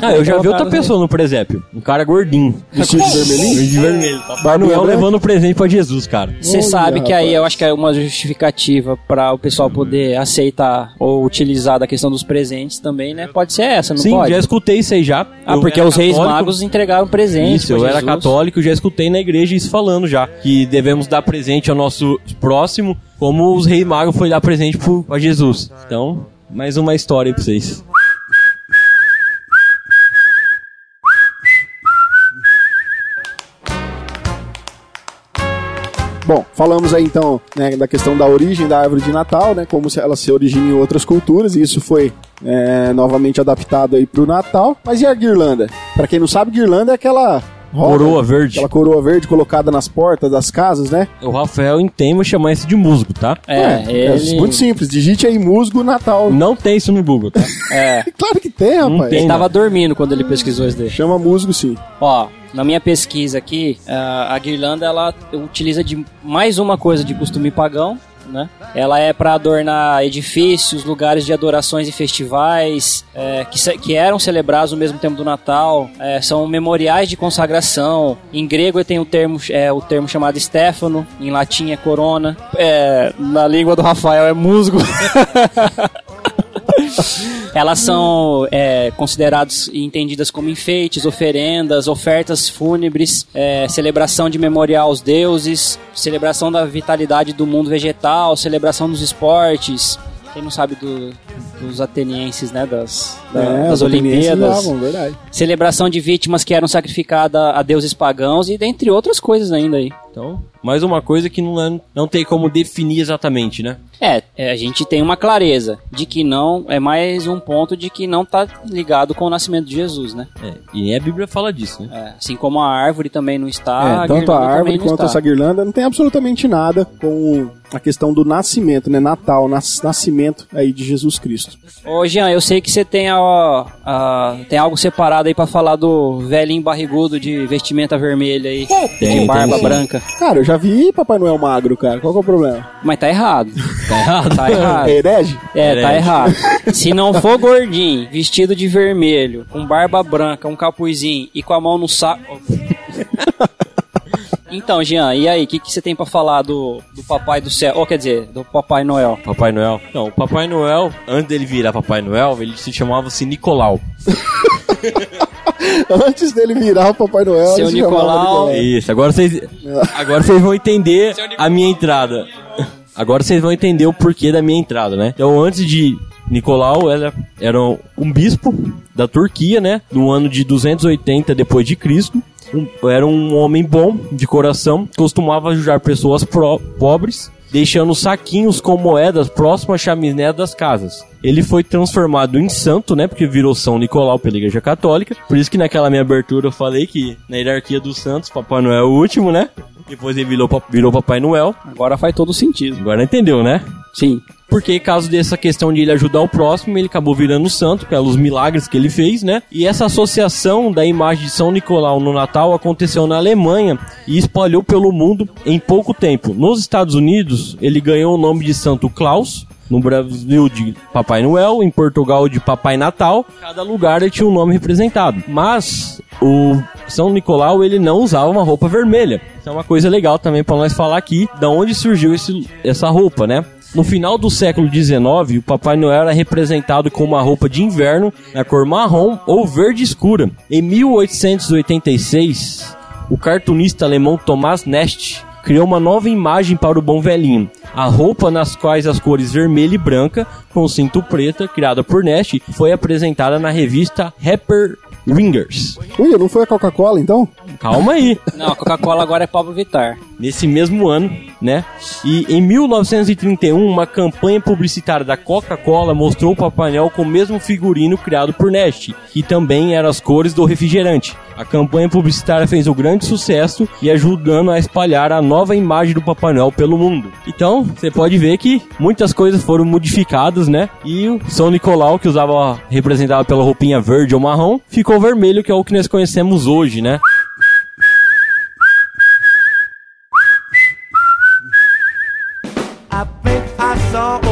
ah, eu já vi outra pessoa no presépio. Um cara gordinho. Vestido de vermelhinho? De vermelho. Papai Noel branca? levando presente pra Jesus, cara. Você sabe que aí rapaz. eu acho que é uma justificativa para o pessoal poder aceitar ou utilizar da questão dos presentes também, né? Pode ser essa, não Sim, pode? já escutei isso aí já. Ah, Eu porque os reis católico. magos entregaram presentes. Isso, eu pra era Jesus. católico, já escutei na igreja isso falando já. Que devemos dar presente ao nosso próximo, como os reis magos foi dar presente pro, pra Jesus. Então, mais uma história aí pra vocês. Bom, falamos aí então né, da questão da origem da árvore de Natal, né? Como ela se origina em outras culturas, e isso foi é, novamente adaptado aí pro Natal. Mas e a guirlanda? Pra quem não sabe, guirlanda é aquela roda, Coroa verde. aquela coroa verde colocada nas portas das casas, né? O Rafael entende chamar isso de musgo, tá? É, é ele... muito simples. Digite aí musgo Natal. Não tem isso no Google, tá? *laughs* É, *laughs* Claro que tem, rapaz. tem. ele tava dormindo quando ele pesquisou isso daí. Chama musgo sim. Ó, na minha pesquisa aqui, a a guirlanda ela utiliza de mais uma coisa de costume pagão, né? Ela é para adornar edifícios, lugares de adorações e festivais é, que, que eram celebrados no mesmo tempo do Natal. É, são memoriais de consagração. Em grego tem o termo, é, o termo chamado Stefano, em latim é corona. É, na língua do Rafael é musgo. *laughs* Elas são é, consideradas e entendidas como enfeites, oferendas, ofertas fúnebres, é, celebração de memorial aos deuses, celebração da vitalidade do mundo vegetal, celebração dos esportes. Quem não sabe do- dos atenienses, né? Das, da- É, das Olimpíadas. verdade. Celebração de vítimas que eram sacrificadas a deuses pagãos e dentre outras coisas ainda aí. Então, mais uma coisa que não, é- não tem como definir exatamente, né? É, é, a gente tem uma clareza de que não, é mais um ponto de que não tá ligado com o nascimento de Jesus, né? É, e a Bíblia fala disso, né? É, assim como a árvore também não está, É, tanto a árvore quanto está. essa guirlanda não tem absolutamente nada com a questão do nascimento, né? Natal, nas- nascimento aí de Jesus Cristo. Ô Jean, eu sei que você tem, a, a- tem algo separado aí pra falar do velhinho barrigudo de vestimenta vermelha aí, Tem, de barba tem branca. Cara, eu já vi Papai Noel magro, cara. Qual que é o problema? Mas tá errado. Tá errado? Tá errado. É herege? É, tá Herege. errado. *laughs* Se não for gordinho, vestido de vermelho, com barba branca, um capuzinho e com a mão no saco. *laughs* Então, Jean, e aí, o que, que você tem pra falar do, do Papai do Céu? Ou quer dizer, do Papai Noel? Papai Noel. Não, o Papai Noel, antes dele virar Papai Noel, ele se chamava-se Nicolau. *laughs* Antes dele virar o Papai Noel, Seu ele se chamava Nicolau. Nicolau. Isso, agora vocês. Agora vocês vão entender a minha entrada. *laughs* Agora vocês vão entender o porquê da minha entrada, né? Então, antes de Nicolau, ela era um bispo da Turquia, né? No ano de 280 depois de Cristo. Um- era um homem bom de coração, costumava ajudar pessoas pro- pobres, deixando saquinhos com moedas próximo à chaminé das casas. Ele foi transformado em santo, né? Porque virou São Nicolau pela Igreja Católica. Por isso que naquela minha abertura eu falei que na hierarquia dos santos, Papai Noel é o último, né? Depois ele virou, virou Papai Noel. Agora faz todo sentido. Agora entendeu, né? Sim. Porque caso dessa questão de ele ajudar o próximo, ele acabou virando santo pelos milagres que ele fez, né? E essa associação da imagem de São Nicolau no Natal aconteceu na Alemanha e espalhou pelo mundo em pouco tempo. Nos Estados Unidos, ele ganhou o nome de Santo Claus. No Brasil de Papai Noel, em Portugal de Papai Natal, cada lugar ele tinha um nome representado. Mas o São Nicolau ele não usava uma roupa vermelha. Isso é uma coisa legal também para nós falar aqui, da onde surgiu esse, essa roupa, né? No final do século XIX, o Papai Noel era representado com uma roupa de inverno na cor marrom ou verde escura. Em 1886, o cartunista alemão Thomas Nest criou uma nova imagem para o bom velhinho. A roupa nas quais as cores vermelha e branca, com cinto preta, criada por Nest, foi apresentada na revista Rapper Ringers. Ui, não foi a Coca-Cola, então? Calma aí. Não, a Coca-Cola agora é Pablo Vittar. nesse mesmo ano, né? E em 1931, uma campanha publicitária da Coca-Cola mostrou o Papai Noel com o mesmo figurino criado por Nest, que também eram as cores do refrigerante. A campanha publicitária fez um grande sucesso e ajudando a espalhar a nova imagem do Papai Noel pelo mundo. Então, você pode ver que muitas coisas foram modificadas, né? E o São Nicolau, que usava representado pela roupinha verde ou marrom, ficou vermelho, que é o que nós conhecemos hoje, né?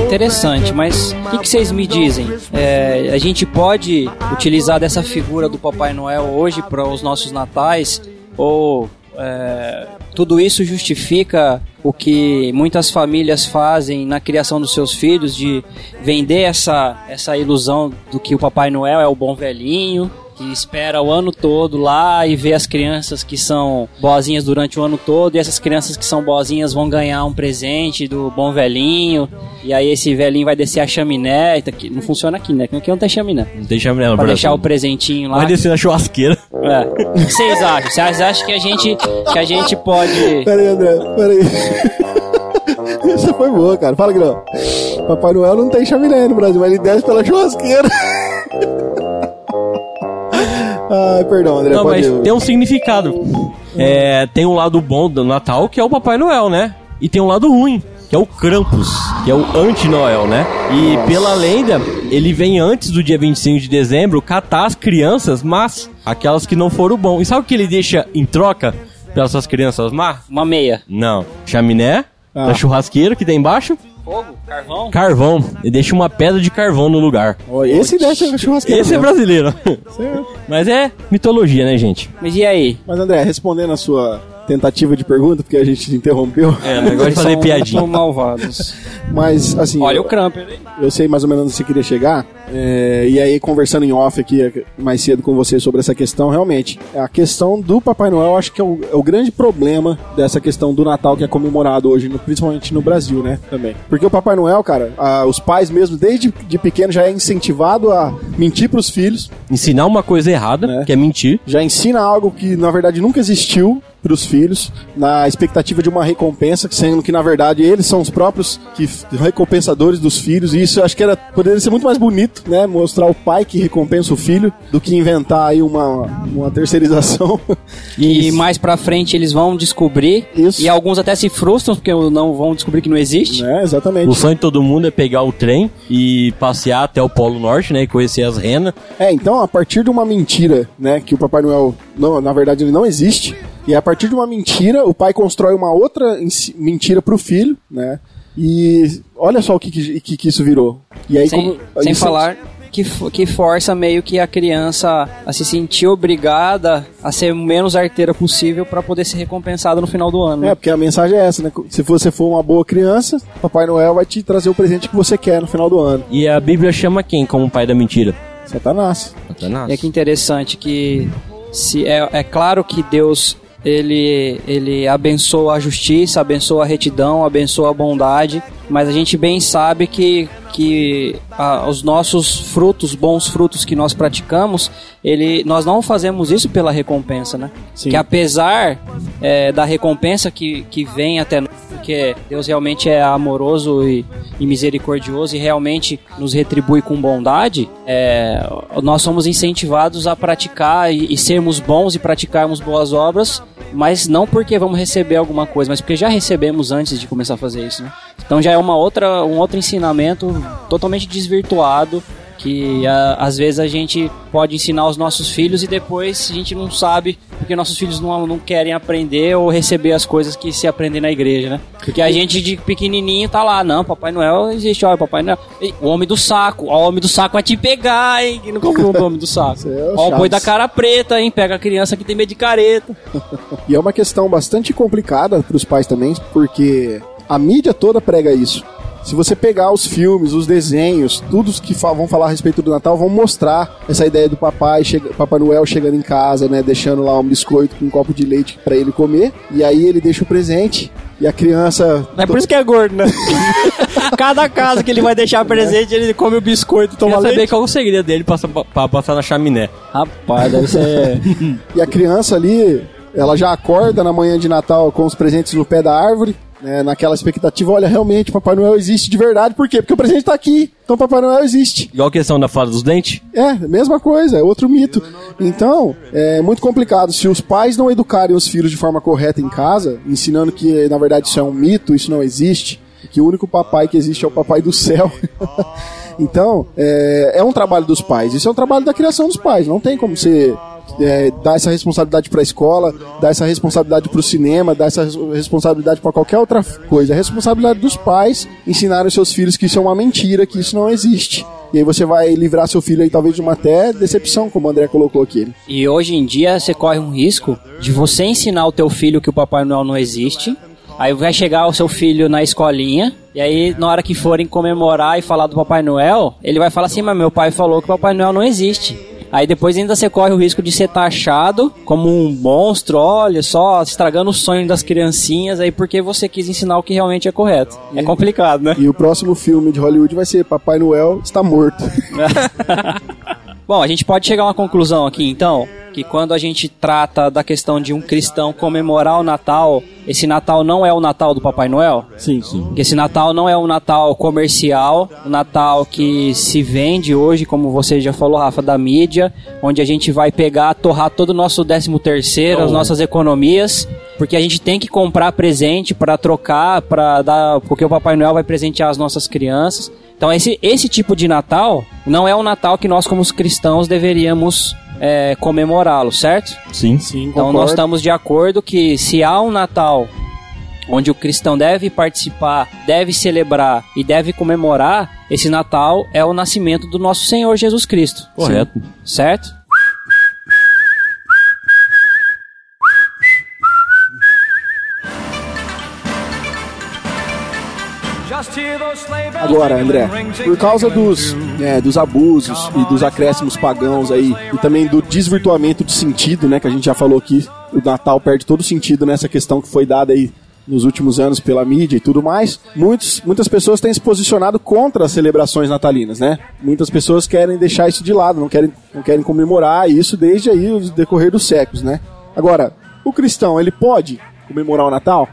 Interessante, mas o que, que vocês me dizem? É, a gente pode utilizar dessa figura do Papai Noel hoje para os nossos natais? Ou é, tudo isso justifica o que muitas famílias fazem na criação dos seus filhos de vender essa, essa ilusão do que o Papai Noel é o bom velhinho? Que espera o ano todo lá e vê as crianças que são boazinhas durante o ano todo, e essas crianças que são boazinhas vão ganhar um presente do bom velhinho, e aí esse velhinho vai descer a chaminé. tá aqui- Não funciona aqui, né? Aqui não tem chaminé. Não deixa a Pra deixar o presentinho lá. Vai descer na churrasqueira. É. O que vocês acham? Vocês acham que a gente, que a gente pode. Pera aí, André, pera aí. Isso foi boa, cara. Fala, Grão. Papai Noel não tem chaminé no Brasil, mas ele desce pela churrasqueira. Ai, perdão, André. Não, pode mas tem um significado. É, tem um lado bom do Natal, que é o Papai Noel, né? E tem um lado ruim, que é o Krampus, que é o anti-Noel, né? E pela lenda, ele vem antes do dia 25 de dezembro catar as crianças, mas aquelas que não foram bom. E sabe o que ele deixa em troca para essas crianças má? Uma meia. Não. Chaminé, Ah. da churrasqueira que tem embaixo, Fogo? Carvão? carvão. Ele deixa uma pedra de carvão no lugar. Ó, esse churrasqueira. Esse é mesmo. brasileiro. Certo. Mas é mitologia, né, gente? Mas e aí? Mas, André, respondendo a sua tentativa de pergunta, porque a gente te interrompeu, É, negócio de fazer piadinha. malvados. mas, assim... Olha eu- o Cramper eu sei mais ou menos onde você queria chegar. é, e aí, conversando em off aqui é, mais cedo com você sobre essa questão, realmente, a questão do Papai Noel, eu acho que é o, é o grande problema dessa questão do Natal que é comemorado hoje, no- principalmente no Brasil, né? Também. Porque o Papai Noel, cara, a- os pais mesmo, desde de pequeno, já é incentivado a mentir pros filhos, Ensinar uma coisa errada, Né? que é mentir. já ensina algo que na verdade nunca existiu. Para os filhos, na expectativa de uma recompensa, sendo que na verdade eles são os próprios que recompensadores dos filhos, e isso eu acho que era, poderia ser muito mais bonito, né? Mostrar o pai que recompensa o filho, do que inventar aí uma, uma terceirização. E *laughs* mais pra frente eles vão descobrir. Isso. E alguns até se frustram porque não vão descobrir que não existe. né? Exatamente. O sonho de todo mundo é pegar o trem e passear até o Polo Norte, né? E conhecer as renas. É, então a partir de uma mentira, né, que o Papai Noel, não, na verdade ele não existe, e a partir de uma mentira, o pai constrói uma outra mentira pro filho, né? E olha só o que que, que, que isso virou. E aí Sem, como, sem isso- falar que, que força meio que a criança a se sentir obrigada a ser o menos arteira possível pra poder ser recompensada no final do ano. É, né? porque a mensagem é essa, né? Se você for uma boa criança, Papai Noel vai te trazer o presente que você quer no final do ano. E a Bíblia chama quem como pai da mentira? Satanás. Satanás. E é que interessante que se é, é claro que Deus ele ele abençoa a justiça, abençoa a retidão, abençoa a bondade, mas a gente bem sabe que que ah, os nossos frutos, bons frutos que nós praticamos, ele nós não fazemos isso pela recompensa, né? Sim. Que apesar é, da recompensa que, que vem até nós, porque Deus realmente é amoroso e, e misericordioso e realmente nos retribui com bondade, é, nós somos incentivados a praticar e, e sermos bons e praticarmos boas obras, mas não porque vamos receber alguma coisa, mas porque já recebemos antes de começar a fazer isso, né? Então já é uma outra, um outro ensinamento totalmente desvirtuado que a- às vezes a gente pode ensinar aos nossos filhos e depois a gente não sabe porque nossos filhos não, não querem aprender ou receber as coisas que se aprendem na igreja, né? Porque a gente de pequenininho tá lá, não, Papai Noel existe, olha, Papai Noel. O homem do saco, ó, o homem do saco vai te pegar, hein? Que não comprou o homem do saco. É o Ó, o boi da cara preta, hein? Pega a criança que tem medo de careta. *laughs* E é uma questão bastante complicada para os pais também, porque a mídia toda prega isso. Se você pegar os filmes, os desenhos, tudo que fa- vão falar a respeito do Natal, vão mostrar essa ideia do papai, chega, Papai Noel chegando em casa, né, deixando lá um biscoito com um copo de leite para ele comer, e aí ele deixa o presente e a criança É por isso que é gordo, né? *laughs* Cada casa que ele vai deixar presente, ele come o biscoito e toma Queria saber leite. qual o segredo dele pra, pra passar na chaminé. Rapaz, deve ser... *laughs* E a criança ali, ela já acorda na manhã de Natal com os presentes no pé da árvore, né, naquela expectativa, olha, realmente, Papai Noel existe de verdade. Por quê? Porque o presente tá aqui. Então Papai Noel existe. Igual a questão da fada dos dentes. É, mesma coisa, é outro mito. Então, é muito complicado. Se os pais não educarem os filhos de forma correta em casa, ensinando que, na verdade, isso é um mito, isso não existe, que o único papai que existe é o papai do céu. *laughs* então, é, é um trabalho dos pais. Isso é um trabalho da criação dos pais. Não tem como você é, dar essa responsabilidade para a escola, dar essa responsabilidade para o cinema, dar essa res- responsabilidade para qualquer outra coisa. É responsabilidade dos pais ensinarem os seus filhos que isso é uma mentira, que isso não existe. E aí você vai livrar seu filho aí talvez de uma até decepção, como o André colocou aqui. E hoje em dia você corre um risco de você ensinar o teu filho que o Papai Noel não existe. Aí vai chegar o seu filho na escolinha, e aí na hora que forem comemorar e falar do Papai Noel, ele vai falar assim: Mas meu pai falou que o Papai Noel não existe. Aí depois ainda você corre o risco de ser taxado como um monstro, olha só, estragando o sonho das criancinhas aí porque você quis ensinar o que realmente é correto. É complicado, né? E o próximo filme de Hollywood vai ser Papai Noel está morto. *laughs* Bom, a gente pode chegar a uma conclusão aqui então, que quando a gente trata da questão de um cristão comemorar o Natal, esse Natal não é o Natal do Papai Noel? Sim, sim. Esse Natal não é um Natal comercial, um Natal que se vende hoje, como você já falou, Rafa, da mídia, onde a gente vai pegar, torrar todo o nosso 13 terceiro, as nossas economias, porque a gente tem que comprar presente para trocar, para dar, porque o Papai Noel vai presentear as nossas crianças. Então esse, esse tipo de Natal não é um Natal que nós como cristãos deveríamos é, comemorá-lo, certo? Sim. Sim, Então concordo. nós estamos de acordo que se há um Natal onde o cristão deve participar, deve celebrar e deve comemorar, esse Natal é o nascimento do nosso Senhor Jesus Cristo. Correto. Certo? Agora, André, por causa dos, é, dos abusos e dos acréscimos pagãos aí, e também do desvirtuamento de sentido, né, que a gente já falou aqui, o Natal perde todo sentido nessa questão que foi dada aí nos últimos anos pela mídia e tudo mais, muitos, muitas pessoas têm se posicionado contra as celebrações natalinas, né? Muitas pessoas querem deixar isso de lado, não querem, não querem comemorar isso desde aí o decorrer dos séculos, né? Agora, O cristão, ele pode comemorar o Natal?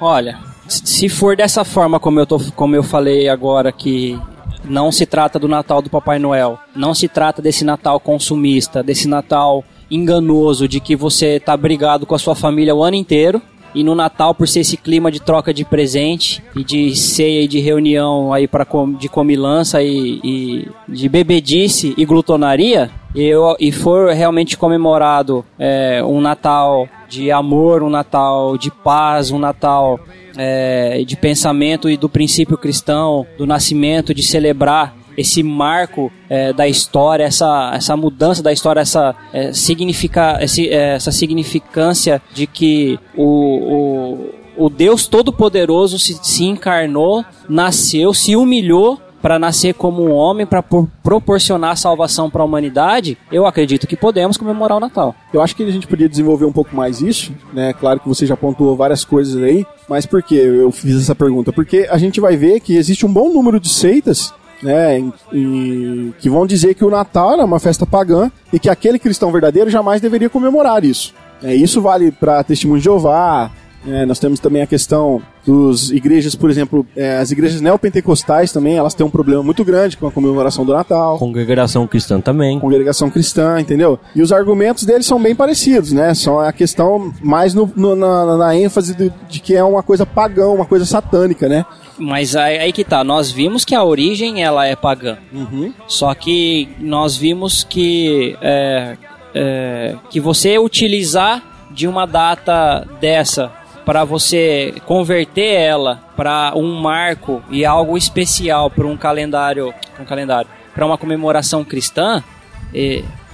Olha, se for dessa forma como eu, tô, como eu falei agora, que não se trata do Natal do Papai Noel, não se trata desse Natal consumista, desse Natal enganoso de que você tá brigado com a sua família o ano inteiro. E no Natal, por ser esse clima de troca de presente e de ceia e de reunião aí para de comilança e, e de bebedice e glutonaria, eu, e for realmente comemorado é, um Natal de amor, um Natal de paz, um Natal é, de pensamento e do princípio cristão, do nascimento, de celebrar esse marco é, da história, essa, essa mudança da história, essa, é, significa, esse, é, essa significância de que o, o, o Deus Todo-Poderoso se, se encarnou, nasceu, se humilhou para nascer como um homem, para proporcionar salvação para a humanidade, eu acredito que podemos comemorar o Natal. Eu acho que a gente podia desenvolver um pouco mais isso, né? Claro que você já pontuou várias coisas aí, mas por que eu fiz essa pergunta? Porque a gente vai ver que existe um bom número de seitas né, e, que vão dizer que o Natal é uma festa pagã e que aquele cristão verdadeiro jamais deveria comemorar isso. É, isso vale para Testemunho de Jeová, é, nós temos também a questão dos igrejas, por exemplo, é, as igrejas neopentecostais também, elas têm um problema muito grande com a comemoração do Natal. Congregação cristã também. Congregação cristã, entendeu? E os argumentos deles são bem parecidos, né? São a questão mais no, no, na, na, ênfase de, de, que é uma coisa pagã, uma coisa satânica, né? Mas aí, aí, que tá, nós vimos que a origem ela é pagã. Uhum. Só que nós vimos que é, é, que você utilizar de uma data dessa para você converter ela para um marco e algo especial para um calendário, um calendário, para uma comemoração cristã,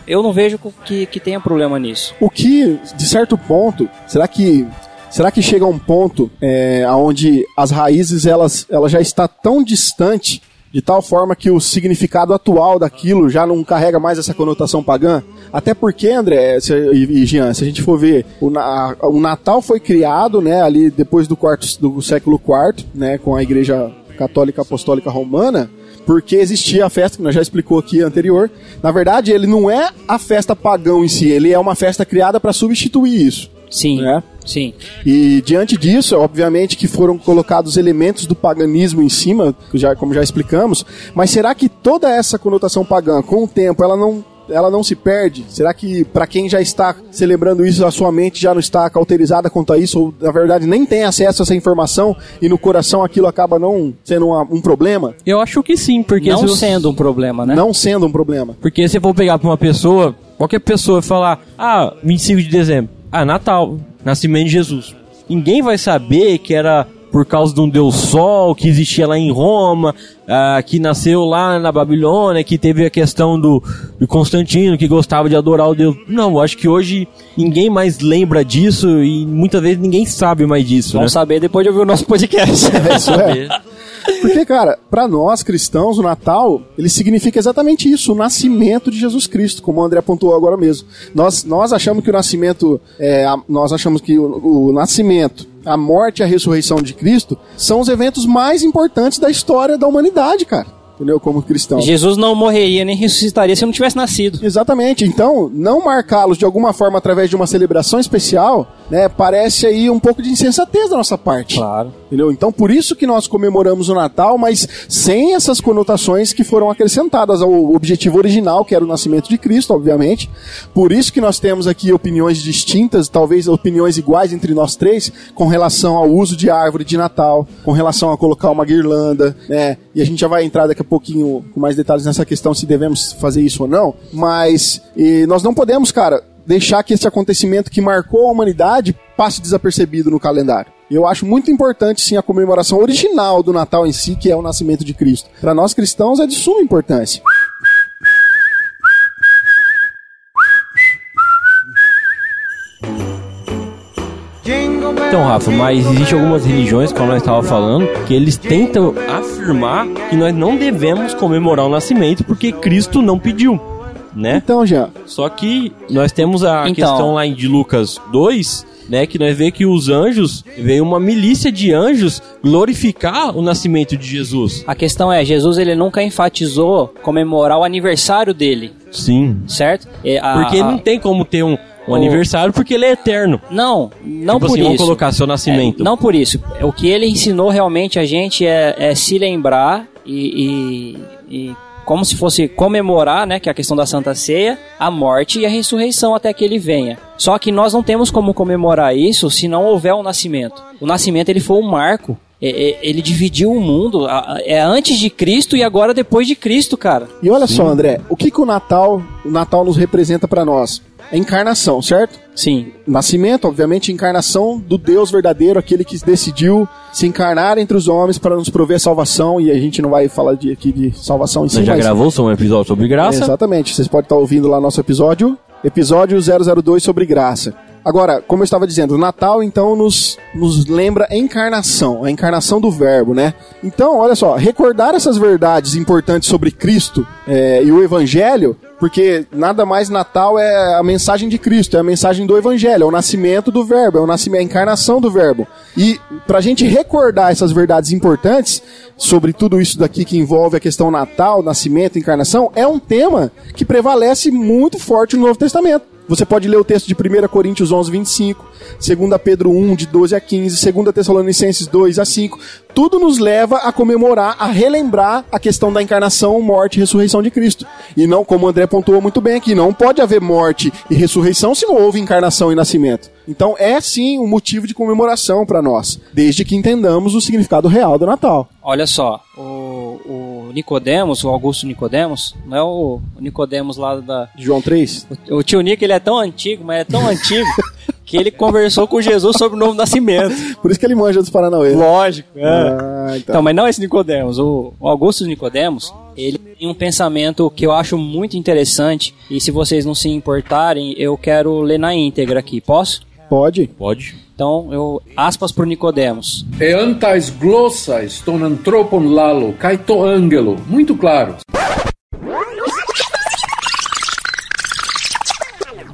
eu não vejo que, que tenha problema nisso. O que, de certo ponto, será que será que chega um ponto é, onde as raízes elas, ela já está tão distante de tal forma que o significado atual daquilo já não carrega mais essa conotação pagã. Até porque, André se, e, Jean, se a gente for ver, o, o Natal foi criado, né, ali depois do quarto do século IV, né, com a Igreja Católica Apostólica Romana, porque existia a festa que nós já explicou aqui anterior. Na verdade, ele não é a festa pagão em si, ele é uma festa criada para substituir isso. Sim. Né? Sim. E diante disso, obviamente que foram colocados elementos do paganismo em cima, já, como já explicamos, mas será que toda essa conotação pagã, com o tempo, ela não ela não se perde? Será que para quem já está celebrando isso, a sua mente já não está cauterizada quanto a isso, ou na verdade nem tem acesso a essa informação e no coração aquilo acaba não sendo uma, um problema? Eu acho que sim, porque não sendo um problema, né? Não sendo um problema. Porque se for pegar para uma pessoa, qualquer pessoa falar, ah, 25 de dezembro, ah, Natal, nascimento de Jesus. Ninguém vai saber que era por causa de um deus sol que existia lá em Roma, ah, que nasceu lá na Babilônia, que teve a questão do, do, Constantino, que gostava de adorar o deus. Não, acho que hoje ninguém mais lembra disso e muitas vezes ninguém sabe mais disso. Vamos né? saber depois de ouvir o nosso podcast. É, isso é. Porque, cara, para nós cristãos, o Natal, ele significa exatamente isso, o nascimento de Jesus Cristo, como o André apontou agora mesmo. Nós, nós achamos que o nascimento, é, nós achamos que o, o nascimento, a morte e a ressurreição de Cristo são os eventos mais importantes da história da humanidade, cara entendeu? Como cristão. Jesus não morreria nem ressuscitaria se não tivesse nascido. Exatamente. Então, não marcá-los de alguma forma através de uma celebração especial, né, parece aí um pouco de insensatez da nossa parte. Claro. Entendeu? Então, por isso que nós comemoramos o Natal, mas sem essas conotações que foram acrescentadas ao objetivo original, que era o nascimento de Cristo, obviamente. Por isso que nós temos aqui opiniões distintas, talvez opiniões iguais entre nós três, com relação ao uso de árvore de Natal, com relação a colocar uma guirlanda, né? E a gente já vai entrar daqui a pouquinho com mais detalhes nessa questão se devemos fazer isso ou não, mas nós não podemos, cara, deixar que esse acontecimento que marcou a humanidade passe desapercebido no calendário. Eu acho muito importante sim a comemoração original do Natal em si, que é o nascimento de Cristo. Para nós cristãos é de suma importância. Então, Rafa, mas existem algumas religiões, como nós estávamos falando, que eles tentam afirmar que nós não devemos comemorar o nascimento porque Cristo não pediu, né? Então, já. Só que nós temos a Então. questão lá em de Lucas 2, né, que nós vê que os anjos, veio uma milícia de anjos glorificar o nascimento de Jesus. A questão é, Jesus ele nunca enfatizou comemorar o aniversário dele, Sim. certo? É, a- Porque a- não tem como ter um, um o- aniversário porque ele é eterno. Não, não tipo por assim, isso. vamos colocar seu nascimento. É, não por isso. O que ele ensinou realmente a gente é, é se lembrar e, e- e como se fosse comemorar, né, que é a questão da Santa Ceia, a morte e a ressurreição até que ele venha. Só que nós não temos como comemorar isso se não houver o nascimento. O nascimento ele foi um marco. É- é- Ele dividiu o mundo. É antes de Cristo e agora depois de Cristo, cara. E olha só, André, o que, que o Natal, o Natal nos representa pra nós? É encarnação, certo? Sim. Nascimento, obviamente, encarnação do Deus verdadeiro, aquele que decidiu se encarnar entre os homens para nos prover salvação. E a gente não vai falar de, aqui de salvação em si, Você já mas- gravou um episódio sobre graça? Exatamente. Vocês podem estar ouvindo lá nosso episódio, episódio 002 sobre graça. Agora, como eu estava dizendo, o Natal então nos, nos lembra a encarnação, a encarnação do Verbo, né? Então, olha só, recordar essas verdades importantes sobre Cristo é, e o Evangelho, porque nada mais Natal é a mensagem de Cristo, é a mensagem do Evangelho, é o nascimento do Verbo, é o nascimento, a encarnação do Verbo. E pra gente recordar essas verdades importantes sobre tudo isso daqui que envolve a questão Natal, nascimento, encarnação, é um tema que prevalece muito forte no Novo Testamento. Você pode ler o texto de 1 Coríntios 11, 25, 2 Pedro 1, de 12 a 15, 2 Tessalonicenses 2 a 5. Tudo nos leva a comemorar, a relembrar a questão da encarnação, morte e ressurreição de Cristo. E não, como o André pontuou muito bem aqui, não pode haver morte e ressurreição se não houve encarnação e nascimento. Então é sim um motivo de comemoração para nós, desde que entendamos o significado real do Natal. Olha só, o, Nicodemos, o Augusto Nicodemos, não é o Nicodemos lá da, João 3? O tio Nico, ele é tão antigo, mas é tão *laughs* antigo, que ele conversou com Jesus sobre o novo nascimento. Por isso que ele manja dos Paranauê. Lógico, Ah, então. Então, mas não esse Nicodemos. O Augusto Nicodemos, ele tem um pensamento que eu acho muito interessante. E se vocês não se importarem, eu quero ler na íntegra aqui. Posso? Pode. Pode. Então, eu aspas pro Nicodemos. E antais glossais ton anthropon lalo, kai to angelo. Muito claro.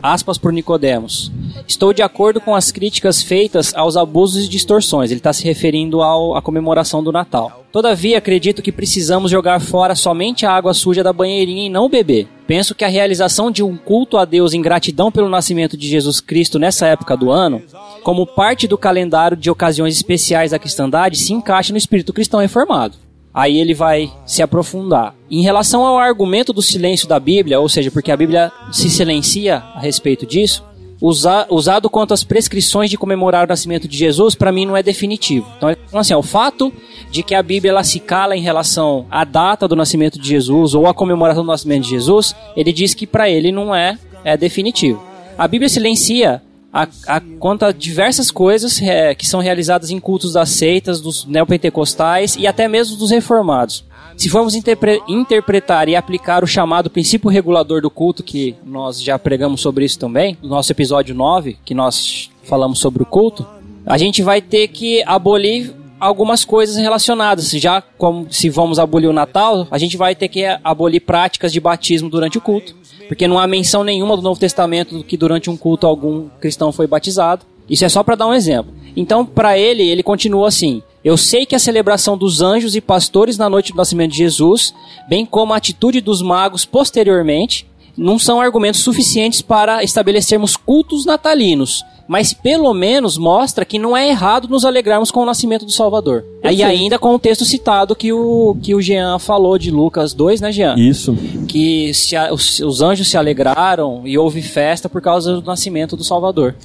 Aspas por Nicodemos. Estou de acordo com as críticas feitas aos abusos e distorções. Ele está se referindo ao, à comemoração do Natal. Todavia, acredito que precisamos jogar fora somente a água suja da banheirinha e não beber. Penso que a realização de um culto a Deus em gratidão pelo nascimento de Jesus Cristo nessa época do ano, como parte do calendário de ocasiões especiais da cristandade, se encaixa no espírito cristão reformado. Aí ele vai se aprofundar. Em relação ao argumento do silêncio da Bíblia, ou seja, porque a Bíblia se silencia a respeito disso, usa- usado quanto às prescrições de comemorar o nascimento de Jesus, para mim não é definitivo. Então, então, assim, ó, o fato de que a Bíblia ela se cala em relação à data do nascimento de Jesus ou à comemoração do nascimento de Jesus, ele diz que para ele não é, é definitivo. A Bíblia silencia a, a, quanto a diversas coisas é, que são realizadas em cultos das seitas, dos neopentecostais e até mesmo dos reformados. Se formos interpre- interpretar e aplicar o chamado princípio regulador do culto, que nós já pregamos sobre isso também, no nosso episódio 9, que nós falamos sobre o culto, a gente vai ter que abolir algumas coisas relacionadas. Já como se vamos abolir o Natal, a gente vai ter que abolir práticas de batismo durante o culto, porque não há menção nenhuma do Novo Testamento que durante um culto algum cristão foi batizado. Isso é só para dar um exemplo. Então, para ele, ele continua assim: Eu sei que a celebração dos anjos e pastores na noite do nascimento de Jesus, bem como a atitude dos magos posteriormente, não são argumentos suficientes para estabelecermos cultos natalinos, mas pelo menos mostra que não é errado nos alegrarmos com o nascimento do Salvador. E ainda com o texto citado que o, que o Jean falou de Lucas 2, né, Jean? Isso. Que se a- os, os anjos se alegraram e houve festa por causa do nascimento do Salvador.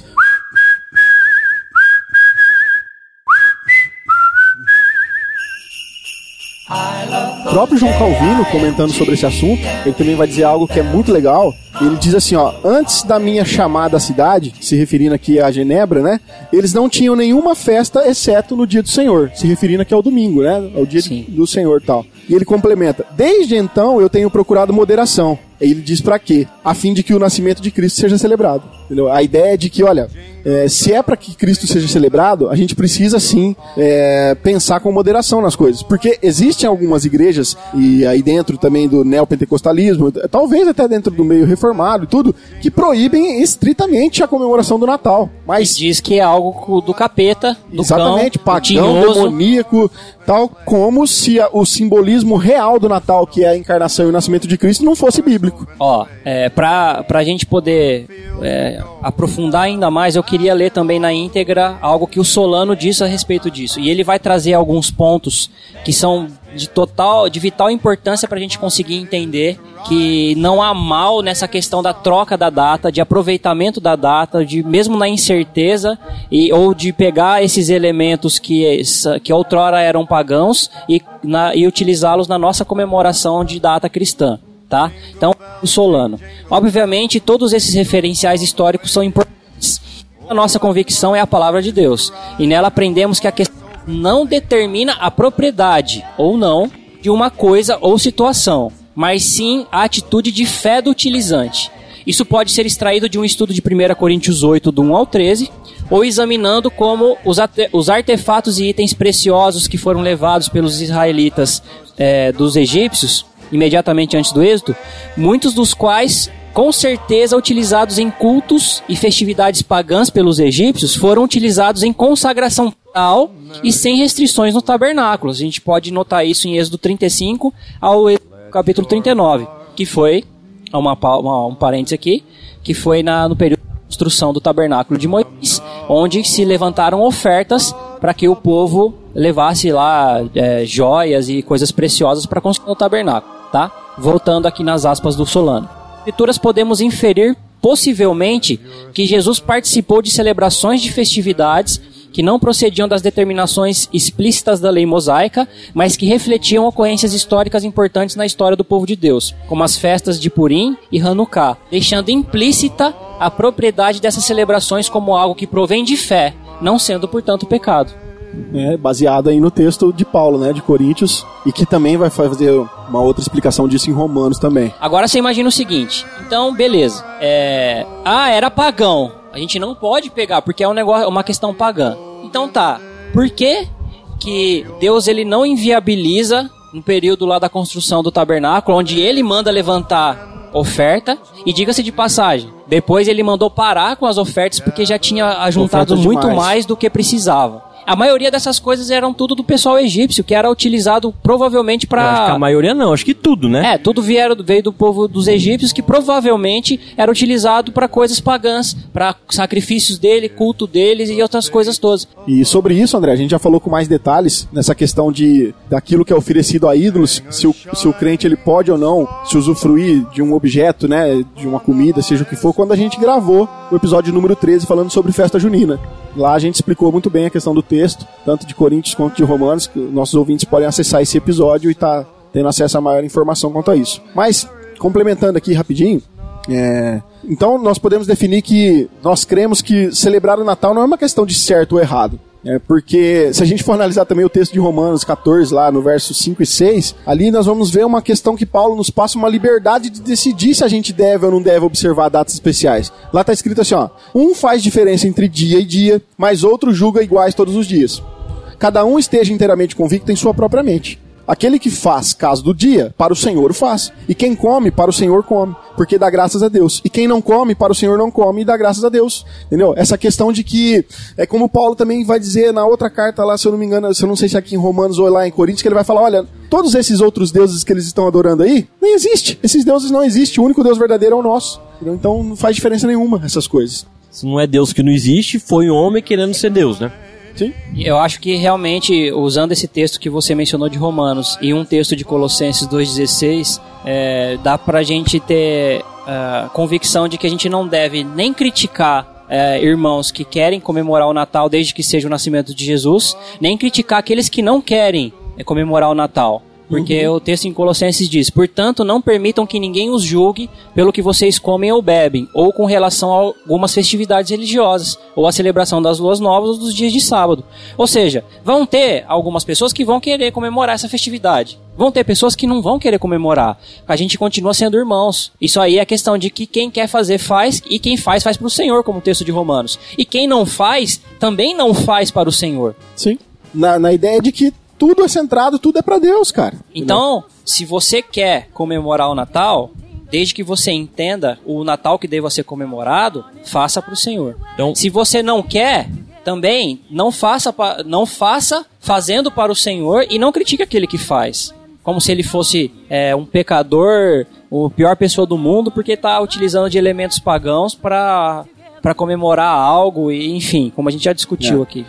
Próprio João Calvino, comentando sobre esse assunto, ele também vai dizer algo que é muito legal. Ele diz assim, ó, antes da minha chamada à cidade, se referindo aqui a Genebra, né? Eles não tinham nenhuma festa exceto no dia do Senhor, se referindo aqui ao domingo, né? Ao dia Sim. do Senhor e tal. E ele complementa: "Desde então eu tenho procurado moderação". E ele diz pra quê? A fim de que o nascimento de Cristo seja celebrado. Entendeu? A ideia é de que, olha, é, se é para que Cristo seja celebrado, a gente precisa sim é, pensar com moderação nas coisas, porque existem algumas igrejas e aí dentro também do neopentecostalismo, talvez até dentro do meio reformado e tudo, que proíbem estritamente a comemoração do Natal. Mas Diz que é algo do capeta, do Exatamente, cão, pagão, demoníaco, tal como se a- o simbolismo real do Natal, que é a encarnação e o nascimento de Cristo, não fosse bíblico. Ó, é, pra, pra gente poder é, aprofundar ainda mais, eu queria ler também na íntegra algo que o Solano disse a respeito disso. E ele vai trazer alguns pontos que são de total, de vital importância pra gente conseguir entender que não há mal nessa questão da troca da data, de aproveitamento da data, de mesmo na incerteza, e, ou de pegar esses elementos que, que outrora eram pagãos e, e utilizá-los na nossa comemoração de data cristã tá? Então, o Solano. Obviamente, todos esses referenciais históricos são importantes. A nossa convicção é a palavra de Deus. E nela aprendemos que a questão não determina a propriedade ou não de uma coisa ou situação, mas sim a atitude de fé do utilizante. Isso pode ser extraído de um estudo de 1 Coríntios 8, do 1 ao 13, ou examinando como os, os artefatos e itens preciosos que foram levados pelos israelitas eh, dos egípcios, imediatamente antes do êxodo, muitos dos quais, com certeza, utilizados em cultos e festividades pagãs pelos egípcios, foram utilizados em consagração total e sem restrições no tabernáculo. A gente pode notar isso em Êxodo 35 ao capítulo 39, que foi, uma, uma- um parênteses aqui, que foi na, no período da construção do tabernáculo de Moisés, onde se levantaram ofertas para que o povo levasse lá é, joias e coisas preciosas para construir o tabernáculo, tá? Voltando aqui nas aspas do Solano. Escrituras podemos inferir possivelmente que Jesus participou de celebrações de festividades que não procediam das determinações explícitas da lei mosaica, mas que refletiam ocorrências históricas importantes na história do povo de Deus, como as festas de Purim e Hanukkah, deixando implícita a propriedade dessas celebrações como algo que provém de fé, não sendo, portanto, pecado. Né, baseado aí no texto de Paulo, né, de Coríntios, e que também vai fazer uma outra explicação disso em Romanos também. Agora você imagina o seguinte, então beleza, é... ah, era pagão, a gente não pode pegar porque é um negócio, uma questão pagã. Então tá, por que que Deus ele não inviabiliza no período lá da construção do tabernáculo, onde ele manda levantar oferta e diga-se de passagem, depois ele mandou parar com as ofertas porque já tinha ajuntado muito mais do que precisava. A maioria dessas coisas eram tudo do pessoal egípcio, que era utilizado provavelmente que a para maioria não, acho que tudo, né? é, tudo vieram, veio do povo dos egípcios que provavelmente era utilizado para coisas pagãs, para sacrifícios dele, culto deles e outras coisas todas. E sobre isso, André, a gente já falou com mais detalhes nessa questão de daquilo que é oferecido a ídolos, se o, se o crente ele pode ou não se usufruir de um objeto, né, de uma comida, seja o que for, quando a gente gravou o episódio número 13 falando sobre festa junina. Lá a gente explicou muito bem a questão do texto, tanto de Coríntios quanto de Romanos, que nossos ouvintes podem acessar esse episódio e tá tendo acesso a maior informação quanto a isso. Mas, complementando aqui rapidinho, é, então nós podemos definir que nós cremos que celebrar o Natal não é uma questão de certo ou errado. É porque, se a gente for analisar também o texto de Romanos 14, lá no verso 5 e 6, ali nós vamos ver uma questão que Paulo nos passa uma liberdade de decidir se a gente deve ou não deve observar datas especiais. Lá está escrito assim: ó, um faz diferença entre dia e dia, mas outro julga iguais todos os dias. Cada um esteja inteiramente convicto em sua própria mente. Aquele que faz caso do dia, para o Senhor o faz. E quem come, para o Senhor come, porque dá graças a Deus. E quem não come, para o Senhor não come e dá graças a Deus. Entendeu? Essa questão de que, é como Paulo também vai dizer na outra carta lá, se eu não me engano, se eu não sei se é aqui em Romanos ou lá em Coríntios, que ele vai falar, olha, todos esses outros deuses que eles estão adorando aí, nem existe. Esses deuses não existem. O único Deus verdadeiro é o nosso. Entendeu? Então não faz diferença nenhuma essas coisas. Se não é Deus que não existe, foi um homem querendo ser Deus, né? Sim? Eu acho que realmente, usando esse texto que você mencionou de Romanos e um texto de Colossenses 2,16, é, dá pra gente ter a convicção de que a gente não deve nem criticar é, irmãos que querem comemorar o Natal desde que seja o nascimento de Jesus, nem criticar aqueles que não querem é, comemorar o Natal. Porque o texto em Colossenses diz: Portanto, não permitam que ninguém os julgue pelo que vocês comem ou bebem, ou com relação a algumas festividades religiosas, ou a celebração das luas novas ou dos dias de sábado. Ou seja, vão ter algumas pessoas que vão querer comemorar essa festividade. Vão ter pessoas que não vão querer comemorar. A gente continua sendo irmãos. Isso aí é questão de que quem quer fazer faz e quem faz faz para o Senhor, como o texto de Romanos. E quem não faz também não faz para o Senhor. Sim. Na, na ideia de que tudo é centrado, tudo é pra Deus, cara. Então, se você quer comemorar o Natal, desde que você entenda o Natal que deva ser comemorado, faça para o Senhor. Então- se você não quer, também não faça, não faça fazendo para o Senhor e não critique aquele que faz. Como se ele fosse é, um pecador, o pior pessoa do mundo, porque está utilizando de elementos pagãos para para comemorar algo e enfim, como a gente já discutiu É. aqui.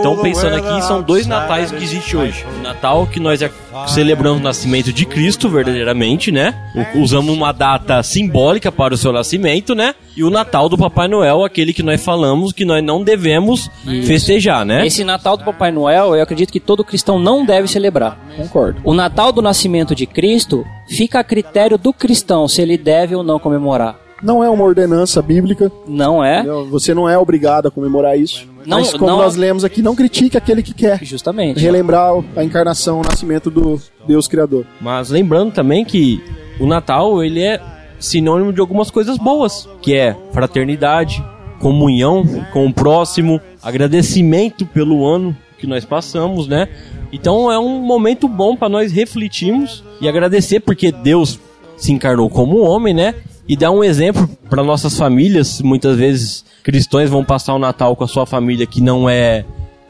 Então, pensando aqui, são dois natais que existe hoje. O Natal, que nós celebramos o nascimento de Cristo, verdadeiramente, né? Usamos uma data simbólica para o seu nascimento, né? E o Natal do Papai Noel, aquele que nós falamos que nós não devemos festejar, né? Esse Natal do Papai Noel, eu acredito que todo cristão não deve celebrar. Concordo. O Natal do nascimento de Cristo fica a critério do cristão se ele deve ou não comemorar. Não é uma ordenança bíblica. Não é? entendeu? Você não é obrigado a comemorar isso. Não- Mas como não- nós lemos aqui, não critique aquele que quer Justamente. relembrar a encarnação, o nascimento do Deus Criador. Mas lembrando também que o Natal, ele é sinônimo de algumas coisas boas, que é fraternidade, comunhão com o próximo, agradecimento pelo ano que nós passamos, né? Então é um momento bom para nós refletirmos e agradecer porque Deus se encarnou como homem, né? E dar um exemplo para nossas famílias, muitas vezes cristãos vão passar o Natal com a sua família que não é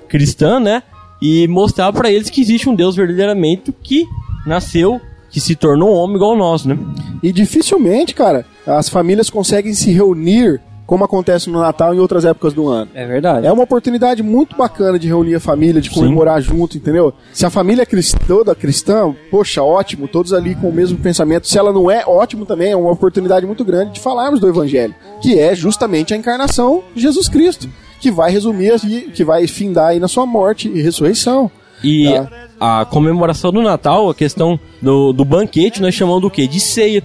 cristã, né? E mostrar para eles que existe um Deus verdadeiramente que nasceu, que se tornou homem igual nós, né? E dificilmente, cara, as famílias conseguem se reunir como acontece no Natal e em outras épocas do ano. É verdade. É uma oportunidade muito bacana de reunir a família, de comemorar junto, entendeu? Se a família é cristã, toda cristã, poxa, ótimo, todos ali com o mesmo pensamento. Se ela não é, ótimo também, é uma oportunidade muito grande de falarmos do Evangelho, que é justamente a encarnação de Jesus Cristo, que vai resumir, que vai findar aí na sua morte e ressurreição. E Tá. a comemoração do Natal, a questão do, do banquete, nós chamamos do quê? De ceia.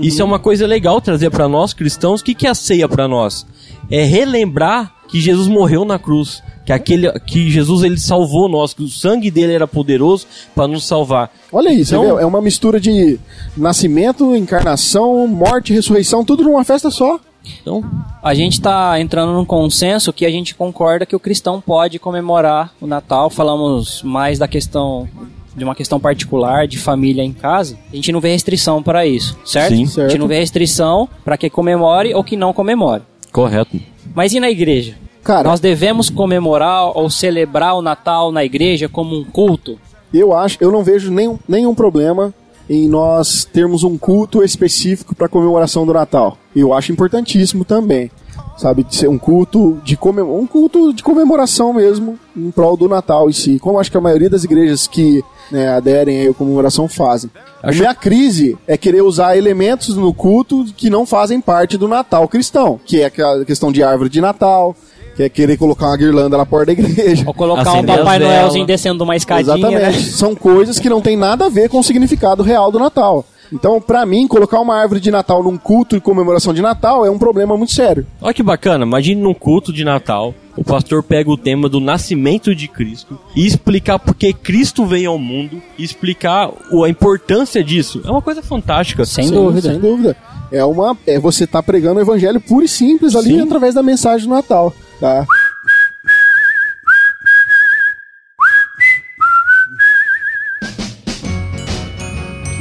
Isso é uma coisa legal trazer para nós cristãos. O que, que é a ceia para nós? É relembrar que Jesus morreu na cruz, que aquele que Jesus ele salvou nós, que o sangue dele era poderoso para nos salvar. Olha isso, Então- é uma mistura de nascimento, encarnação, morte, ressurreição, tudo numa festa só. Então, A gente está entrando num consenso que a gente concorda que o cristão pode comemorar o Natal. Falamos mais da questão de uma questão particular de família em casa. A gente não vê restrição para isso, certo? Sim. A Certo. gente não vê restrição para que comemore ou que não comemore. correto. Mas e na igreja? Cara, Nós devemos comemorar ou celebrar o Natal na igreja como um culto? Eu acho, eu não vejo nenhum, nenhum problema em nós termos um culto específico para comemoração do Natal. Eu acho importantíssimo também, sabe, de ser um culto de comem- um culto de comemoração mesmo em prol do Natal em si. Como acho que a maioria das igrejas que né, aderem à comemoração fazem. A minha crise é querer usar elementos no culto que não fazem parte do Natal cristão, que é aquela questão de árvore de Natal, que é querer colocar uma guirlanda na porta da igreja. Ou colocar Acender um Papai. Noelzinho descendo uma escadinha, Exatamente. né? São coisas que não tem nada a ver com o significado real do Natal. Então, pra mim, colocar uma árvore de Natal num culto de comemoração de Natal é um problema muito sério. Olha que bacana, imagine num culto de Natal, o pastor pega o tema do nascimento de Cristo e explicar por que Cristo veio ao mundo e explicar a importância disso. É uma coisa fantástica. Sem Sim, dúvida. Sem dúvida. É uma é você tá pregando o evangelho puro e simples ali Sim. através da mensagem do Natal, tá?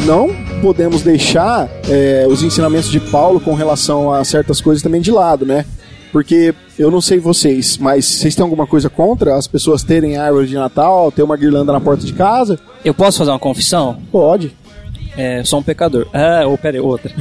Não podemos deixar é, os ensinamentos de Paulo com relação a certas coisas também de lado, né? Porque eu não sei vocês, mas vocês têm alguma coisa contra as pessoas terem árvore de Natal, ter uma guirlanda na porta de casa? Eu posso fazer uma confissão? Pode. É, sou um pecador. Ah, ou peraí, outra.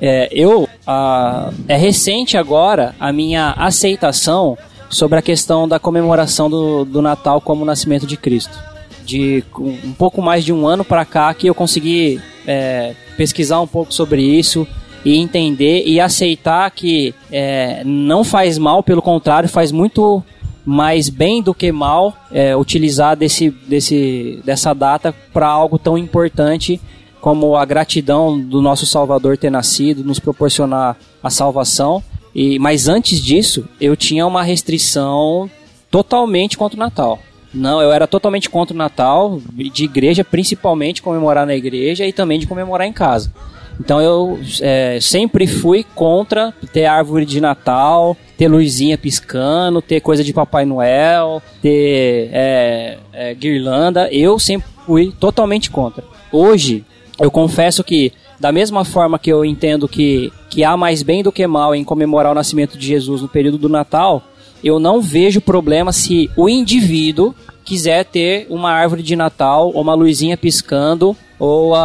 é, eu. ah, é recente agora a minha aceitação sobre a questão da comemoração do, do Natal como o nascimento de Cristo. De um um pouco mais de um ano para cá que eu consegui é, pesquisar um pouco sobre isso e entender e aceitar que é, não faz mal, pelo contrário, faz muito mais bem do que mal é, utilizar desse, desse, dessa data para algo tão importante como a gratidão do nosso Salvador ter nascido, nos proporcionar a salvação. E, mas antes disso, eu tinha uma restrição totalmente contra o Natal. Não, eu era totalmente contra o Natal, de igreja, principalmente comemorar na igreja e também de comemorar em casa. Então eu é, sempre fui contra ter árvore de Natal, ter luzinha piscando, ter coisa de Papai Noel, ter é, é, guirlanda. Eu sempre fui totalmente contra. Hoje, eu confesso que, da mesma forma que eu entendo que, que há mais bem do que mal em comemorar o nascimento de Jesus no período do Natal, eu não vejo problema se o indivíduo quiser ter uma árvore de Natal ou uma luzinha piscando ou a,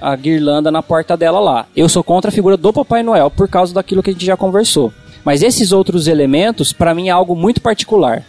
a, a, guirlanda na porta dela lá. Eu sou contra a figura do Papai Noel por causa daquilo que a gente já conversou. Mas esses outros elementos, para mim, é algo muito particular.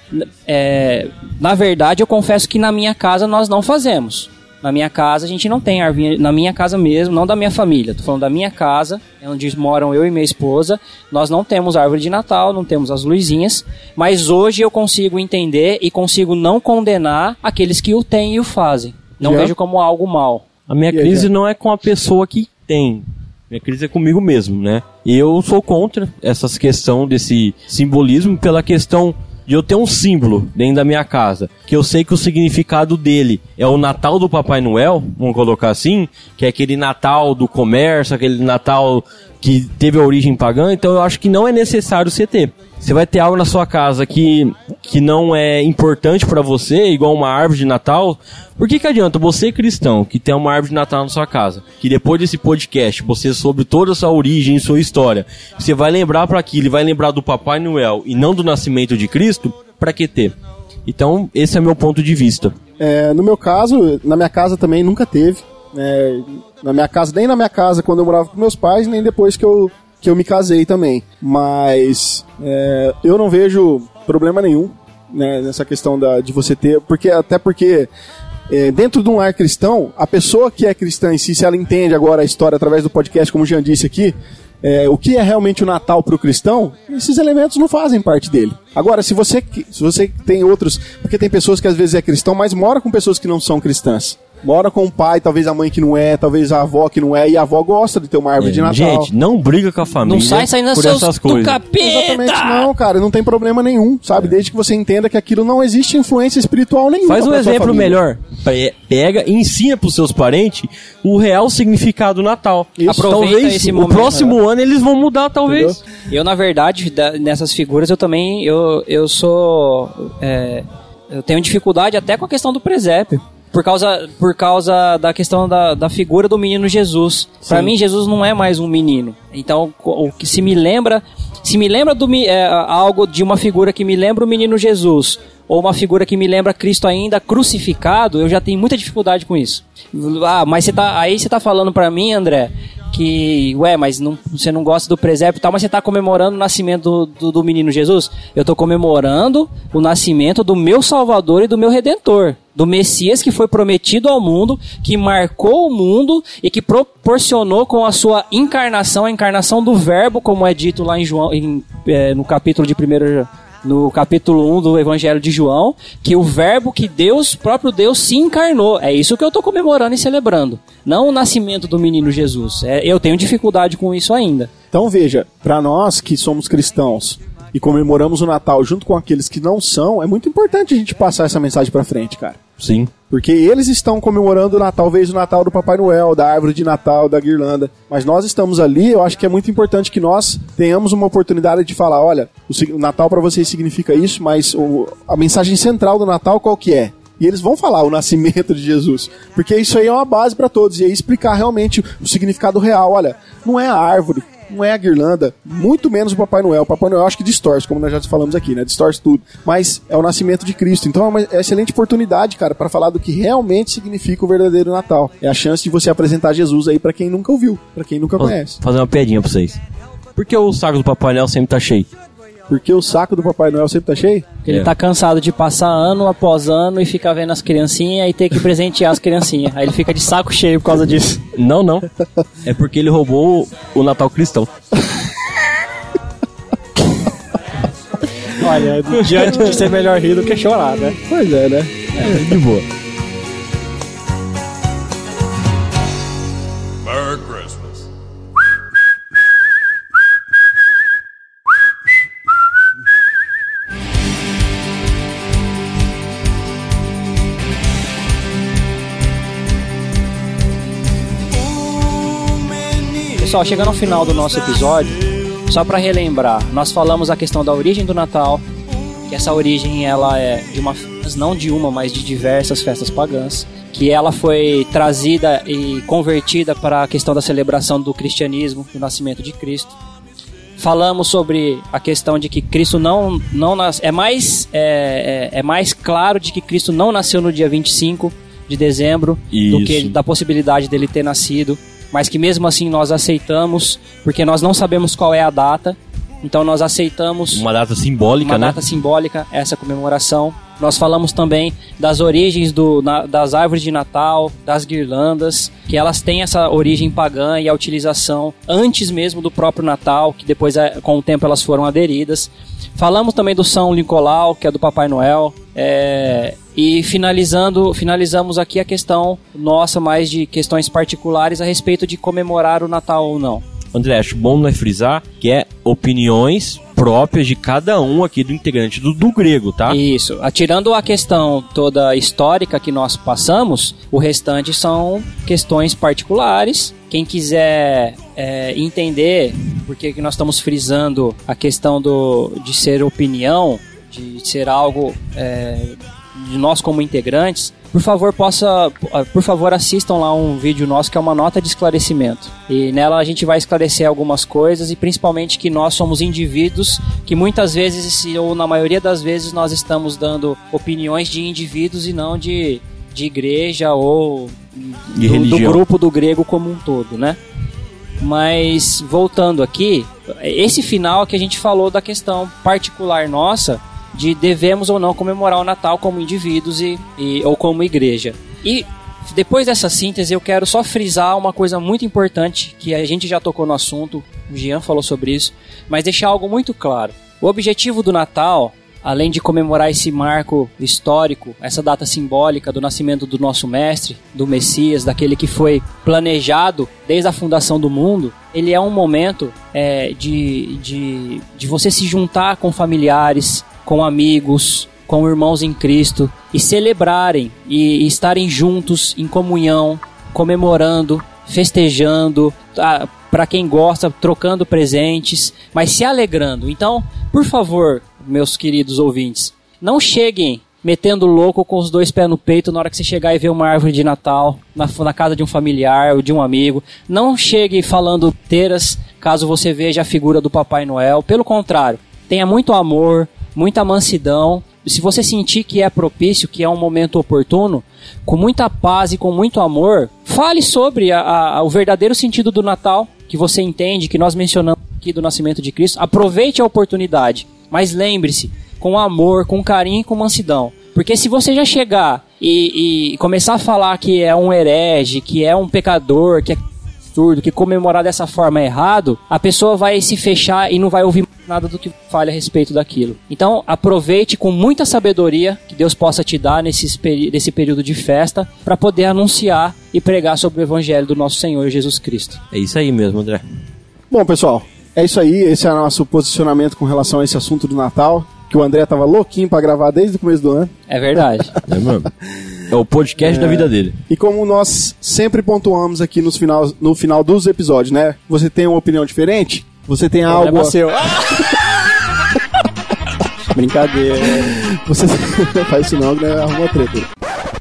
É, na verdade, eu confesso que na minha casa nós não fazemos. Na minha casa a gente não tem árvore, na minha casa mesmo, não da minha família, tô falando da minha casa, é onde moram eu e minha esposa. Nós não temos árvore de Natal, não temos as luzinhas, mas hoje eu consigo entender e consigo não condenar aqueles que o têm e o fazem. Não Já? vejo como algo mal. A minha E crise não é com a pessoa que tem. Minha crise é comigo mesmo, né? E eu sou contra essa questão desse simbolismo pela questão de eu ter um símbolo dentro da minha casa, que eu sei que o significado dele é o Natal do Papai Noel, vamos colocar assim, que é aquele Natal do comércio, aquele Natal que teve a origem pagã, então eu acho que não é necessário você ter. Você vai ter algo na sua casa que, que não é importante pra você, igual uma árvore de Natal. Por que, que adianta você, cristão, que tem uma árvore de Natal na sua casa, que depois desse podcast você soube toda a sua origem e sua história, você vai lembrar para aquilo e vai lembrar do Papai Noel e não do nascimento de Cristo? Pra que ter? Então, esse é meu ponto de vista. É, no meu caso, na minha casa também nunca teve. né? na minha casa, nem na minha casa quando eu morava com meus pais, nem depois que eu, que eu me casei também. Mas é, eu não vejo problema nenhum né, nessa questão da, de você ter, porque até porque é, dentro de um ar cristão, a pessoa que é cristã em si, se ela entende agora a história através do podcast, como o Jean disse aqui, é, o que é realmente o Natal para o cristão, esses elementos não fazem parte dele. Agora, se você, se você tem outros, porque tem pessoas que às vezes é cristão, mas mora com pessoas que não são cristãs. Mora com o pai, talvez a mãe que não é, talvez a avó que não é, e a avó gosta de ter uma árvore de Natal. Gente, não briga com a família Não sai saindo por seus essas do coisas. capeta! Exatamente, não, cara, não tem problema nenhum, sabe? Desde que você entenda que aquilo não existe influência espiritual nenhuma. Faz um exemplo melhor. Pe- Pega e ensina pros seus parentes o real significado do Natal. Isso. Aproveita talvez esse o momento, próximo ano eles vão mudar, talvez. Eu, na verdade, da- nessas figuras, eu também, eu, eu sou, é, eu tenho dificuldade até com a questão do presépio. Por causa, por causa da questão da, da figura do menino Jesus. Pra mim, Jesus não é mais um menino. Então, o que se me lembra, se me lembra do, é, algo de uma figura que me lembra o menino Jesus, ou uma figura que me lembra Cristo ainda crucificado, eu já tenho muita dificuldade com isso. Ah, mas você tá, aí você tá falando pra mim, André, que, ué, mas não, você não gosta do presépio e tal, mas você está comemorando o nascimento do, do, do menino Jesus? Eu estou comemorando o nascimento do meu Salvador e do meu Redentor. Do Messias que foi prometido ao mundo, que marcou o mundo e que proporcionou com a sua encarnação, a encarnação do Verbo, como é dito lá em João, em, eh, no capítulo de 1 no capítulo 1 do Evangelho de João, que o verbo que Deus, próprio Deus, se encarnou. É isso que eu estou comemorando e celebrando. Não o nascimento do menino Jesus. É, eu tenho dificuldade com isso ainda. Então veja, para nós que somos cristãos e comemoramos o Natal junto com aqueles que não são, é muito importante a gente passar essa mensagem para frente, cara. Sim. Porque eles estão comemorando Natal, talvez o Natal do Papai Noel, da árvore de Natal, da guirlanda. Mas nós estamos ali, eu acho que é muito importante que nós tenhamos uma oportunidade de falar, olha, o Natal para vocês significa isso, mas o- a mensagem central do Natal qual que é? E eles vão falar o nascimento de Jesus. Porque isso aí é uma base para todos. E aí explicar realmente o significado real. Olha, não é a árvore, não é a guirlanda, muito menos o Papai Noel. O Papai Noel acho que distorce, como nós já falamos aqui, né? Distorce tudo. Mas é o nascimento de Cristo. Então é uma excelente oportunidade, cara, para falar do que realmente significa o verdadeiro Natal. É a chance de você apresentar Jesus aí para quem nunca ouviu, para quem nunca Vou conhece. fazer uma piadinha pra vocês. Por que o saco do Papai Noel sempre tá cheio? Porque o saco do Papai Noel sempre tá cheio? Porque ele É. tá cansado de passar ano após ano e ficar vendo as criancinhas e ter que presentear as criancinhas. Aí ele fica de saco cheio por causa disso. Não, não. É porque ele roubou o Natal cristão. Olha, diante de ser melhor rir do que chorar, né? Pois é, né? De boa. Pessoal, chegando ao final do nosso episódio, só para relembrar, nós falamos a questão da origem do Natal, que essa origem ela é de uma, não de uma, mas de diversas festas pagãs, que ela foi trazida e convertida para a questão da celebração do cristianismo, do nascimento de Cristo. Falamos sobre a questão de que Cristo não, não nas, é mais é, é, é mais claro de que Cristo não nasceu no dia 25 de dezembro do que Isso. da possibilidade dele ter nascido, mas que mesmo assim nós aceitamos, porque nós não sabemos qual é a data, então nós aceitamos Uma data simbólica, uma né? data simbólica, essa comemoração. Nós falamos também das origens do, na- das árvores de Natal, das guirlandas, que elas têm essa origem pagã e a utilização antes mesmo do próprio Natal, que depois eh, com o tempo elas foram aderidas. Falamos também do São Nicolau, que é do Papai Noel. é, e finalizando, finalizamos aqui a questão nossa mais de questões particulares a respeito de comemorar o Natal ou não. André, acho bom nós frisar que é opiniões próprias de cada um aqui do integrante do, do grego, tá? Isso. Atirando a questão toda histórica que nós passamos, o restante são questões particulares. Quem quiser é, entender por que nós estamos frisando a questão do, de ser opinião, de ser algo é, de nós como integrantes, por favor, possa, por favor, assistam lá um vídeo nosso que é uma nota de esclarecimento. E nela a gente vai esclarecer algumas coisas e principalmente que nós somos indivíduos que muitas vezes, ou na maioria das vezes, nós estamos dando opiniões de indivíduos e não de, de igreja ou do, do grupo do grego como um todo, né? Mas voltando aqui, esse final que a gente falou da questão particular nossa de devemos ou não comemorar o Natal como indivíduos e, e- ou como igreja. E depois dessa síntese, eu quero só frisar uma coisa muito importante que a gente já tocou no assunto, o Jean falou sobre isso, mas deixar algo muito claro. O objetivo do Natal, além de comemorar esse marco histórico, essa data simbólica do nascimento do nosso mestre, do Messias, daquele que foi planejado desde a fundação do mundo, ele é um momento é, de, de, de você se juntar com familiares, com amigos, com irmãos em Cristo e celebrarem e, estarem juntos em comunhão, comemorando, festejando, para quem gosta, trocando presentes, mas se alegrando. Então, por favor, meus queridos ouvintes, não cheguem metendo louco com os dois pés no peito na hora que você chegar e ver uma árvore de Natal na, na casa de um familiar ou de um amigo. Não chegue falando teiras caso você veja a figura do Papai Noel. Pelo contrário, tenha muito amor, muita mansidão. Se você sentir que é propício, que é um momento oportuno, com muita paz e com muito amor, fale sobre a- a- o verdadeiro sentido do Natal, que você entende, que nós mencionamos aqui do nascimento de Cristo. Aproveite a oportunidade, mas lembre-se, com amor, com carinho e com mansidão. Porque se você já chegar e, e começar a falar que é um herege, que é um pecador, que é absurdo, que comemorar dessa forma é errado, a pessoa vai se fechar e não vai ouvir nada do que fale a respeito daquilo. Então, aproveite com muita sabedoria que Deus possa te dar nesses peri nesse período de festa para poder anunciar e pregar sobre o evangelho do nosso Senhor Jesus Cristo. É isso aí mesmo, André. Bom, pessoal, é isso aí. Esse é o nosso posicionamento com relação a esse assunto do Natal, que o André tava louquinho pra gravar desde o começo do ano. É verdade. É mesmo? É o podcast da vida dele. E como nós sempre pontuamos aqui nos final, no final dos episódios, né? Você tem uma opinião diferente? Você tem algo. Problema seu. *laughs* Brincadeira. Você não *laughs* faz isso não, né? Arruma treta.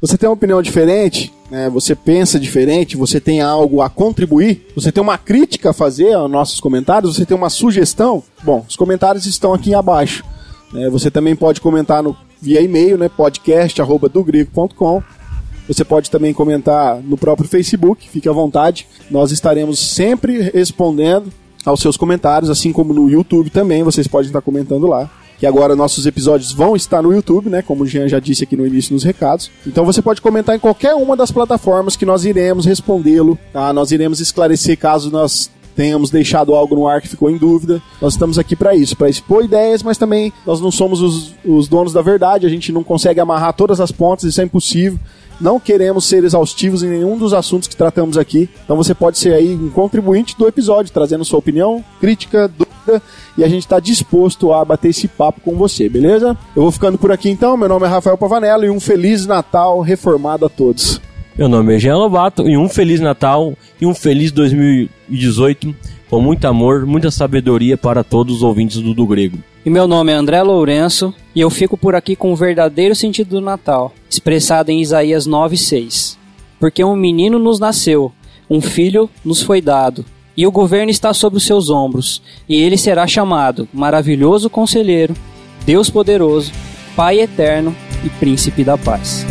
Você tem uma opinião diferente, né? Você pensa diferente, você tem algo a contribuir, você tem uma crítica a fazer aos nossos comentários, você tem uma sugestão. Bom, os comentários estão aqui abaixo. Né? você também pode comentar no, via e-mail, né? podcast@dogrego.com. Você pode também comentar no próprio Facebook, fique à vontade. Nós estaremos sempre respondendo aos seus comentários, assim como no YouTube também, vocês podem estar comentando lá. Que agora nossos episódios vão estar no YouTube, né? Como o Jean já disse aqui no início nos recados. Então você pode comentar em qualquer uma das plataformas que nós iremos respondê-lo, tá? Nós iremos esclarecer caso nós tenhamos deixado algo no ar que ficou em dúvida. Nós estamos aqui para isso, para expor ideias, mas também nós não somos os, os donos da verdade, a gente não consegue amarrar todas as pontas, isso é impossível. Não queremos ser exaustivos em nenhum dos assuntos que tratamos aqui. Então você pode ser aí um contribuinte do episódio, trazendo sua opinião, crítica, dúvida, e a gente está disposto a bater esse papo com você, beleza? Eu vou ficando por aqui então. Meu nome é Rafael Pavanello e um feliz Natal reformado a todos. Meu nome é Jean Lobato e um Feliz Natal e um Feliz 2018 com muito amor, muita sabedoria para todos os ouvintes do Do Grego. E meu nome é André Lourenço e eu fico por aqui com o verdadeiro sentido do Natal, expressado em Isaías 9:6. Porque um menino nos nasceu, um filho nos foi dado, e o governo está sobre os seus ombros, e ele será chamado Maravilhoso Conselheiro, Deus Poderoso, Pai Eterno e Príncipe da Paz.